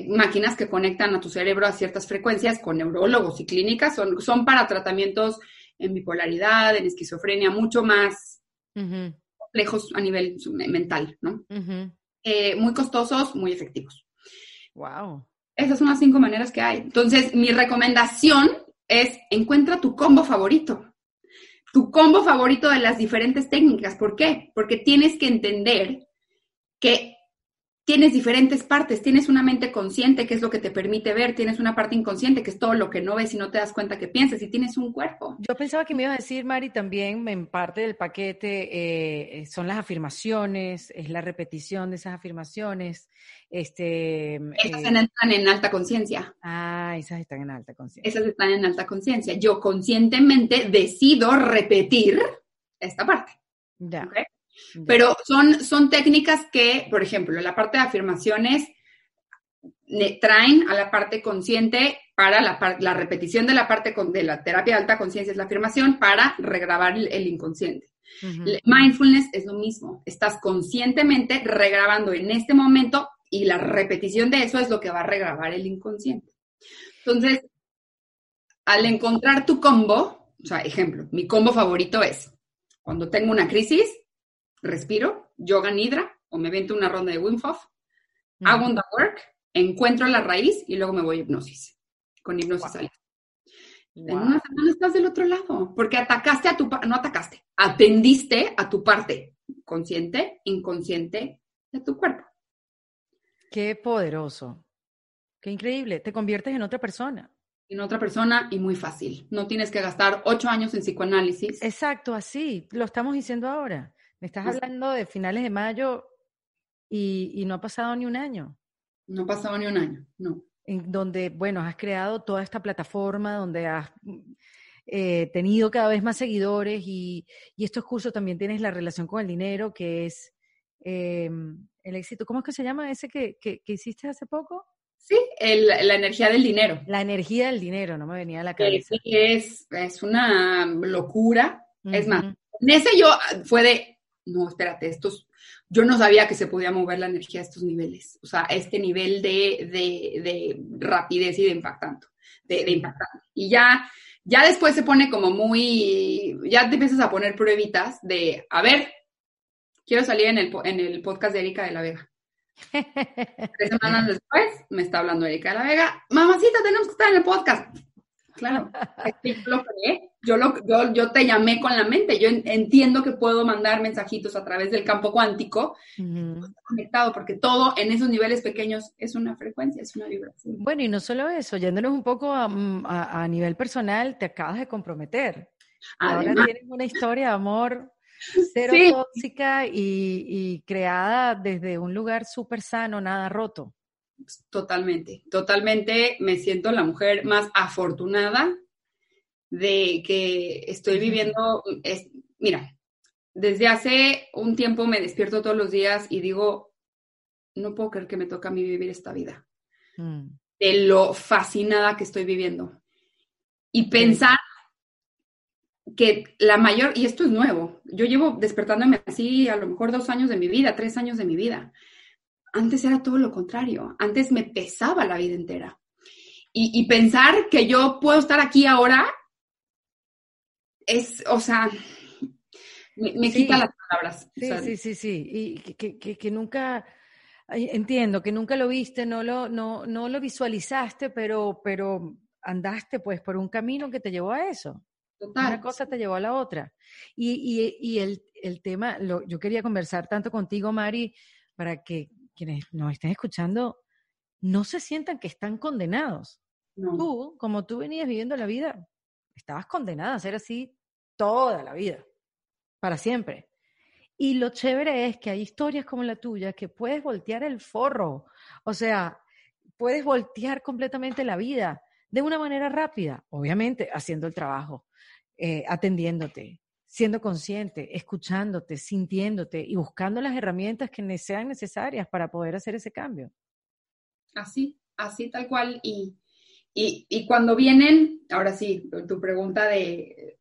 Speaker 2: máquinas que conectan a tu cerebro a ciertas frecuencias con neurólogos y clínicas, son, son para tratamientos en bipolaridad, en esquizofrenia, mucho más complejos a nivel mental, ¿no? Eh, muy costosos, muy efectivos.
Speaker 1: Wow.
Speaker 2: Esas son las cinco maneras que hay. Entonces, mi recomendación es encuentra tu combo favorito. Tu combo favorito de las diferentes técnicas. ¿Por qué? Porque tienes que entender que tienes diferentes partes, tienes una mente consciente, que es lo que te permite ver, tienes una parte inconsciente, que es todo lo que no ves y no te das cuenta que piensas, y tienes un cuerpo.
Speaker 1: Yo pensaba que me ibas a decir, Mari, también en parte del paquete eh, eh, son las afirmaciones, es la repetición de esas afirmaciones. Este,
Speaker 2: esas eh, están en alta conciencia.
Speaker 1: Ah, esas están en alta conciencia.
Speaker 2: Esas están en alta conciencia. Yo conscientemente decido repetir esta parte.
Speaker 1: Ya.
Speaker 2: Pero son, son técnicas que, por ejemplo, la parte de afirmaciones traen a la parte consciente para la, la repetición de la parte de la terapia de alta conciencia es la afirmación para regrabar el, inconsciente. Mindfulness es lo mismo, estás conscientemente regrabando en este momento y la repetición de eso es lo que va a regrabar el inconsciente. Entonces, al encontrar tu combo, o sea, ejemplo, mi combo favorito es cuando tengo una crisis, respiro, yoga nidra, o me vento una ronda de Wim Hof, hago un work, encuentro la raíz y luego me voy a hipnosis, con hipnosis wow. En una semana estás del otro lado, porque atacaste a tu, no atacaste, atendiste a tu parte consciente, inconsciente de tu cuerpo.
Speaker 1: Qué poderoso, qué increíble, te conviertes en otra persona.
Speaker 2: En otra persona y muy fácil. No tienes que gastar ocho años en psicoanálisis.
Speaker 1: Exacto, así, lo estamos diciendo ahora. Me estás hablando de finales de mayo y, no ha pasado ni un año.
Speaker 2: No ha pasado ni un año, no.
Speaker 1: En donde, bueno, has creado toda esta plataforma, donde has eh, tenido cada vez más seguidores y, estos cursos también tienes la relación con el dinero, que es em, el éxito. ¿Cómo es que se llama ese que, hiciste hace poco?
Speaker 2: Sí, la energía del dinero.
Speaker 1: La energía del dinero, no me venía a la cabeza.
Speaker 2: Es, es una locura. Es más, en ese yo fue de, no, espérate, estos, yo no sabía que se podía mover la energía a estos niveles, o sea, a este nivel de, de, rapidez y de impactante, de, impactante. Y ya, ya después se pone como muy, ya te empiezas a poner pruebitas de, a ver, quiero salir en el, en el podcast de Erika de la Vega. Tres semanas después me está hablando Erika de la Vega, mamacita, tenemos que estar en el podcast. Claro, yo lo creé, yo, lo, yo, te llamé con la mente, yo entiendo que puedo mandar mensajitos a través del campo cuántico, conectado, porque todo en esos niveles pequeños es una frecuencia, es una vibración.
Speaker 1: Bueno, y no solo eso, yéndonos un poco a, mm, nivel personal, te acabas de comprometer. Ahora tienes una historia de amor cero tóxica y, y creada desde un lugar súper sano, nada roto.
Speaker 2: Totalmente, totalmente me siento la mujer más afortunada de que estoy viviendo. Es, mira, desde hace un tiempo me despierto todos los días y digo, no puedo creer que me toca a mí vivir esta vida. Mm. De lo fascinada que estoy viviendo. Y pensar que la mayor, y esto es nuevo, yo llevo despertándome así a lo mejor dos años de mi vida, tres años de mi vida. Antes era todo lo contrario. Antes me pesaba la vida entera. Y, pensar que yo puedo estar aquí ahora es, o sea, me, quita las palabras.
Speaker 1: Sí, sí, sí, sí. Y que, nunca, entiendo, que nunca lo viste, no lo, no, no lo visualizaste, pero, pero andaste pues por un camino que te llevó a eso. Total. Una cosa te llevó a la otra. Y, y, el, el, tema, lo, yo quería conversar tanto contigo, Mari, para que quienes nos estén escuchando no se sientan que están condenados. Tú, como tú venías viviendo la vida, estabas condenada a ser así toda la vida, para siempre. Y lo chévere es que hay historias como la tuya que puedes voltear el forro, o sea, puedes voltear completamente la vida de una manera rápida, obviamente haciendo el trabajo, eh, atendiéndote, siendo consciente, escuchándote, sintiéndote y buscando las herramientas que sean necesarias para poder hacer ese cambio.
Speaker 2: Así, así tal cual. Y, y, cuando vienen, ahora sí, tu pregunta de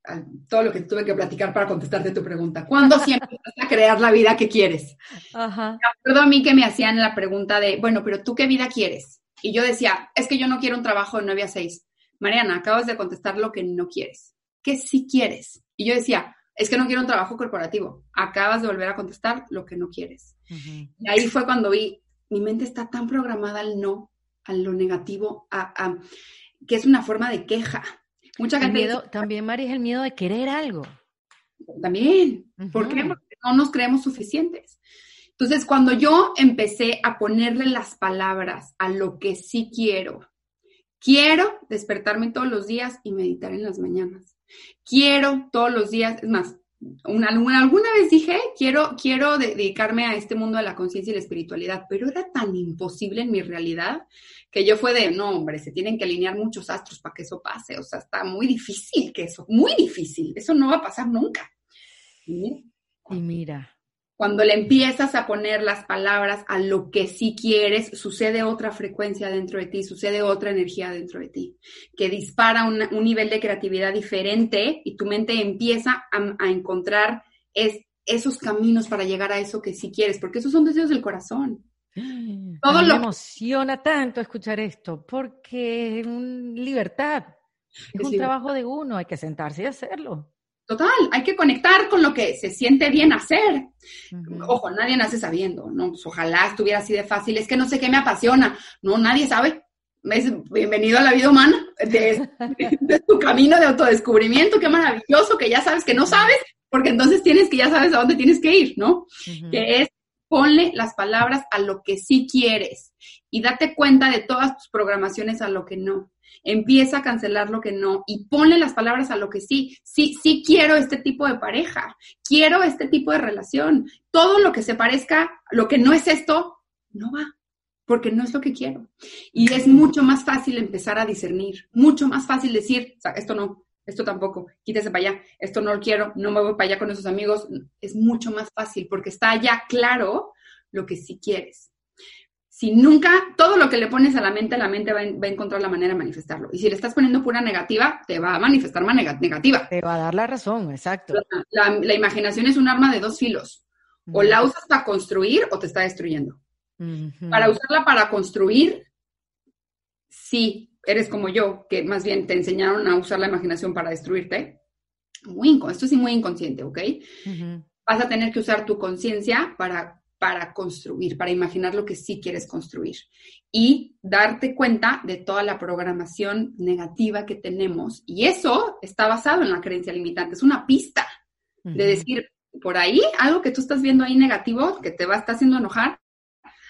Speaker 2: todo lo que tuve que platicar para contestarte tu pregunta, ¿cuándo siempre vas a crear la vida que quieres?
Speaker 1: Ajá.
Speaker 2: Me acuerdo a mí que me hacían la pregunta de, bueno, pero tú qué vida quieres? Y yo decía, es que yo no quiero un trabajo de 9 a 6. Mariana, acabas de contestar lo que no quieres. ¿Qué sí quieres? Y yo decía, es que no quiero un trabajo corporativo. Acabas de volver a contestar lo que no quieres. Y ahí fue cuando vi, mi mente está tan programada al no, a lo negativo, a, que es una forma de queja.
Speaker 1: Mucha gente miedo, también, Mari, es el miedo de querer algo.
Speaker 2: También. ¿Por qué? Porque no nos creemos suficientes. Entonces, cuando yo empecé a ponerle las palabras a lo que sí quiero, quiero despertarme todos los días y meditar en las mañanas. Quiero todos los días, es más, una, alguna vez dije, quiero, quiero dedicarme a este mundo de la conciencia y la espiritualidad, pero era tan imposible en mi realidad que yo fue de, no, hombre, se tienen que alinear muchos astros para que eso pase, o sea, está muy difícil que eso, muy difícil, eso no va a pasar nunca.
Speaker 1: Y mira,
Speaker 2: cuando le empiezas a poner las palabras a lo que sí quieres, sucede otra frecuencia dentro de ti, sucede otra energía dentro de ti, que dispara un, nivel de creatividad diferente y tu mente empieza a, encontrar esos caminos para llegar a eso que sí quieres, porque esos son deseos del corazón.
Speaker 1: Todo lo... Me emociona tanto escuchar esto, porque es libertad, es un trabajo de uno, hay que sentarse y hacerlo.
Speaker 2: Total, hay que conectar con lo que se siente bien hacer. Ojo, nadie nace sabiendo, ¿no? Pues ojalá estuviera así de fácil. Es que no sé qué me apasiona. No, nadie sabe. Es bienvenido a la vida humana, de, tu camino de autodescubrimiento. Qué maravilloso que ya sabes que no sabes, porque entonces tienes que ya sabes a dónde tienes que ir, ¿no? Que es ponle las palabras a lo que sí quieres y date cuenta de todas tus programaciones a lo que no. Empieza a cancelar lo que no y ponle las palabras a lo que sí. Sí, sí quiero este tipo de pareja, quiero este tipo de relación. Todo lo que se parezca, lo que no es esto, no va, porque no es lo que quiero. Y es mucho más fácil empezar a discernir, mucho más fácil decir, esto no, esto tampoco, quítese para allá, esto no lo quiero, no me voy para allá con esos amigos, es mucho más fácil porque está ya claro lo que sí quieres. Si nunca, todo lo que le pones a la mente, la mente va, a encontrar la manera de manifestarlo. Y si le estás poniendo pura negativa, te va a manifestar más negativa.
Speaker 1: Te va a dar la razón, exacto.
Speaker 2: La, imaginación es un arma de dos filos. O la usas para construir o te está destruyendo. Para usarla para construir, sí, eres como yo, que más bien te enseñaron a usar la imaginación para destruirte, muy esto sí muy inconsciente, ¿ok? Vas a tener que usar tu conciencia para, para construir, para imaginar lo que sí quieres construir y darte cuenta de toda la programación negativa que tenemos. Y eso está basado en la creencia limitante, es una pista de decir, por ahí, algo que tú estás viendo ahí negativo, que te va a estar haciendo enojar,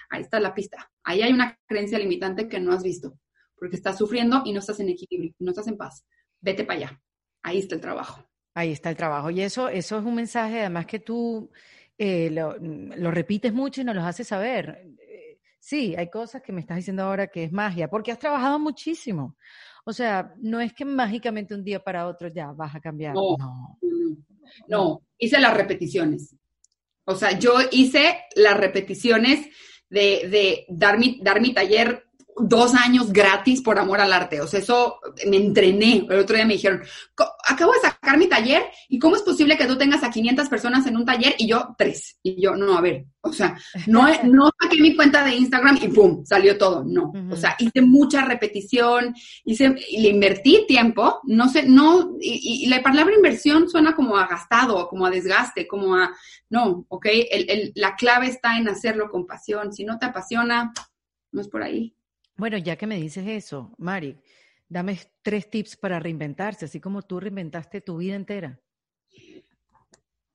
Speaker 2: ahí está la pista. Ahí hay una creencia limitante que no has visto porque estás sufriendo y no estás en equilibrio, no estás en paz. Vete para allá. Ahí está el trabajo.
Speaker 1: Ahí está el trabajo. Y eso, eso es un mensaje, además que tú eh, lo, repites mucho y nos lo haces saber. Eh, sí, hay cosas que me estás diciendo ahora que es magia, porque has trabajado muchísimo. O sea, no es que mágicamente un día para otro ya vas a cambiar.
Speaker 2: No, no, no. hice las repeticiones. O sea, yo hice las repeticiones de, de dar, mi, dar mi taller dos años gratis por amor al arte. O sea, eso me entrené. El otro día me dijeron, acabo de sacar mi taller y ¿cómo es posible que tú tengas a 500 personas en un taller y yo tres? Y yo, no, a ver, o sea, no, no saqué mi cuenta de Instagram y ¡pum! salió todo. No. O sea, hice mucha repetición, hice, y le invertí tiempo. No sé, no, y, la palabra inversión suena como a gastado, como a desgaste, como a, no, ok, la clave está en hacerlo con pasión. Si no te apasiona, no es por ahí.
Speaker 1: Bueno, ya que me dices eso, Mari, dame tres tips para reinventarse, así como tú reinventaste tu vida entera.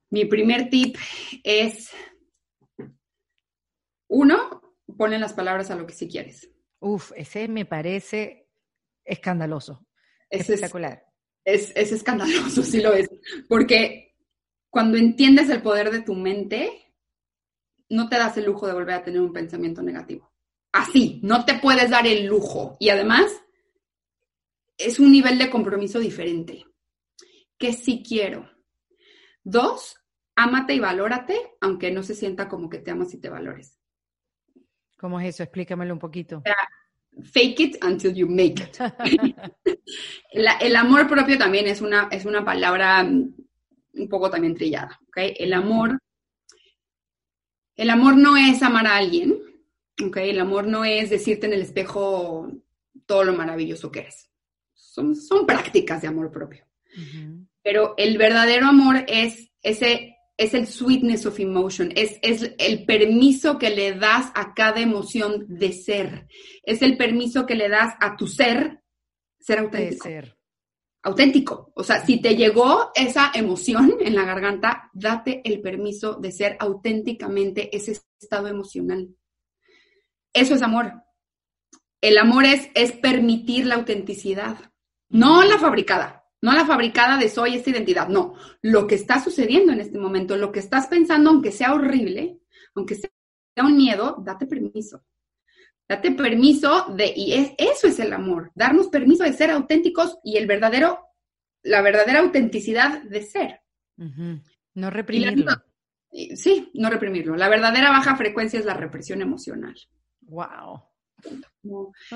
Speaker 2: Mi primer tip es, uno, ponen las palabras a lo que sí quieres.
Speaker 1: Uf, ese me parece escandaloso.
Speaker 2: Es, espectacular. Es, es escandaloso, sí lo es. Porque cuando entiendes el poder de tu mente, no te das el lujo de volver a tener un pensamiento negativo así, no te puedes dar el lujo. Y además, es un nivel de compromiso diferente. Que sí quiero. Dos, ámate y valórate, aunque no se sienta como que te amas y te valores.
Speaker 1: ¿Cómo es eso? Explícamelo un poquito.
Speaker 2: fake it until you make it. el, amor propio también es una, es una palabra un poco también trillada. ¿okay? El amor, el amor no es amar a alguien, ¿ok? El amor no es decirte en el espejo todo lo maravilloso que eres. Son, son prácticas de amor propio. Pero el verdadero amor es ese es el sweetness of emotion, es, es el permiso que le das a cada emoción de ser, es el permiso que le das a tu ser ser auténtico. ser. Auténtico. O sea, si te llegó esa emoción en la garganta, date el permiso de ser auténticamente ese estado emocional. Eso es amor. El amor es, es permitir la autenticidad, no la fabricada. No la fabricada de soy esta identidad, no. Lo que está sucediendo en este momento, lo que estás pensando, aunque sea horrible, aunque sea un miedo, date permiso. Date permiso de, y es, eso es el amor, darnos permiso de ser auténticos y el verdadero, la verdadera autenticidad de ser.
Speaker 1: No reprimirlo.
Speaker 2: sí, no reprimirlo. La verdadera baja frecuencia es la represión emocional.
Speaker 1: Wow.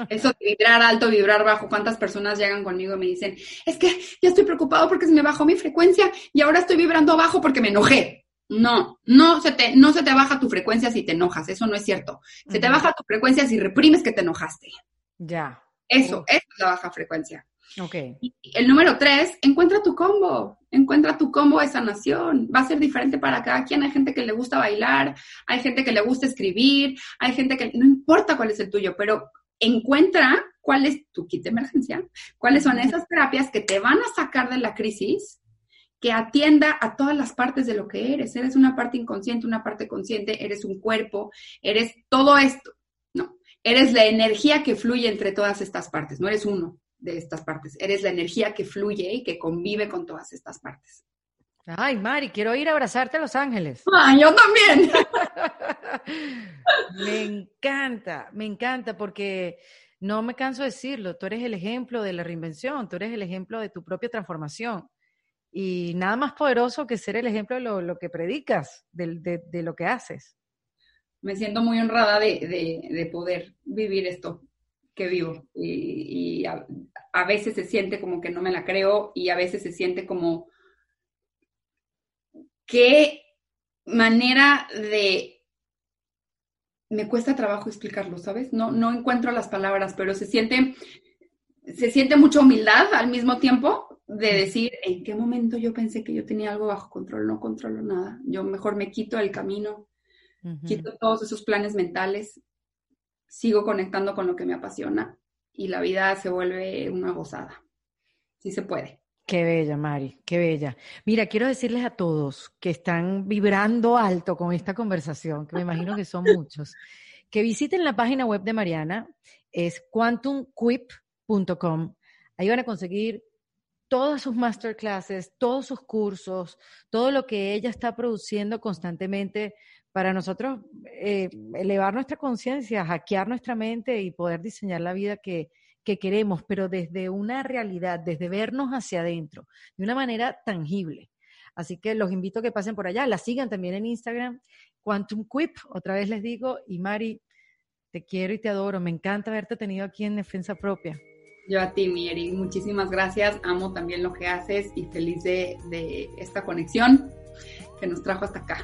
Speaker 2: Eso de vibrar alto, vibrar bajo, ¿cuántas personas llegan conmigo y me dicen, es que ya estoy preocupado porque se me bajó mi frecuencia y ahora estoy vibrando bajo porque me enojé? No, no se te, no se te baja tu frecuencia si te enojas, eso no es cierto. Se te baja tu frecuencia si reprimes que te enojaste.
Speaker 1: Ya.
Speaker 2: Eso, eso es la baja frecuencia.
Speaker 1: Ok.
Speaker 2: el número tres, encuentra tu combo, encuentra tu combo de sanación. Va a ser diferente para cada quien. Hay gente que le gusta bailar, hay gente que le gusta escribir, hay gente que, no importa cuál es el tuyo, pero encuentra cuál es tu kit de emergencia, cuáles son esas terapias que te van a sacar de la crisis, que atienda a todas las partes de lo que eres. Eres una parte inconsciente, una parte consciente, eres un cuerpo, eres todo esto. No, eres la energía que fluye entre todas estas partes, no eres uno de estas partes. Eres la energía que fluye y que convive con todas estas partes.
Speaker 1: Ay, Mari, quiero ir a abrazarte a Los Ángeles.
Speaker 2: Ah, yo también.
Speaker 1: me encanta, me encanta porque no me canso de decirlo, tú eres el ejemplo de la reinvención, tú eres el ejemplo de tu propia transformación. Y nada más poderoso que ser el ejemplo de lo, que predicas, de, lo que haces.
Speaker 2: Me siento muy honrada de poder vivir esto que vivo y, a, veces se siente como que no me la creo y a veces se siente como qué manera de me cuesta trabajo explicarlo, ¿sabes? No, no encuentro las palabras, pero se siente, se siente mucha humildad al mismo tiempo de decir en qué momento yo pensé que yo tenía algo bajo control, no controlo nada. Yo mejor me quito el camino, quito todos esos planes mentales sigo conectando con lo que me apasiona y la vida se vuelve una gozada. Sí se puede.
Speaker 1: Qué bella, Mari, qué bella. Mira, quiero decirles a todos que están vibrando alto con esta conversación, que me imagino que son muchos, que visiten la página web de Mariana, es quantumquip.com. Ahí van a conseguir todas sus masterclasses, todos sus cursos, todo lo que ella está produciendo constantemente para nosotros eh, elevar nuestra conciencia, hackear nuestra mente y poder diseñar la vida que, queremos, pero desde una realidad, desde vernos hacia adentro, de una manera tangible. Así que los invito a que pasen por allá, la sigan también en Instagram, Quantum Quip, otra vez les digo, y Mari, te quiero y te adoro, me encanta haberte tenido aquí en Defensa Propia.
Speaker 2: Yo a ti, Mieri, muchísimas gracias, amo también lo que haces y feliz de, de esta conexión que nos trajo hasta acá.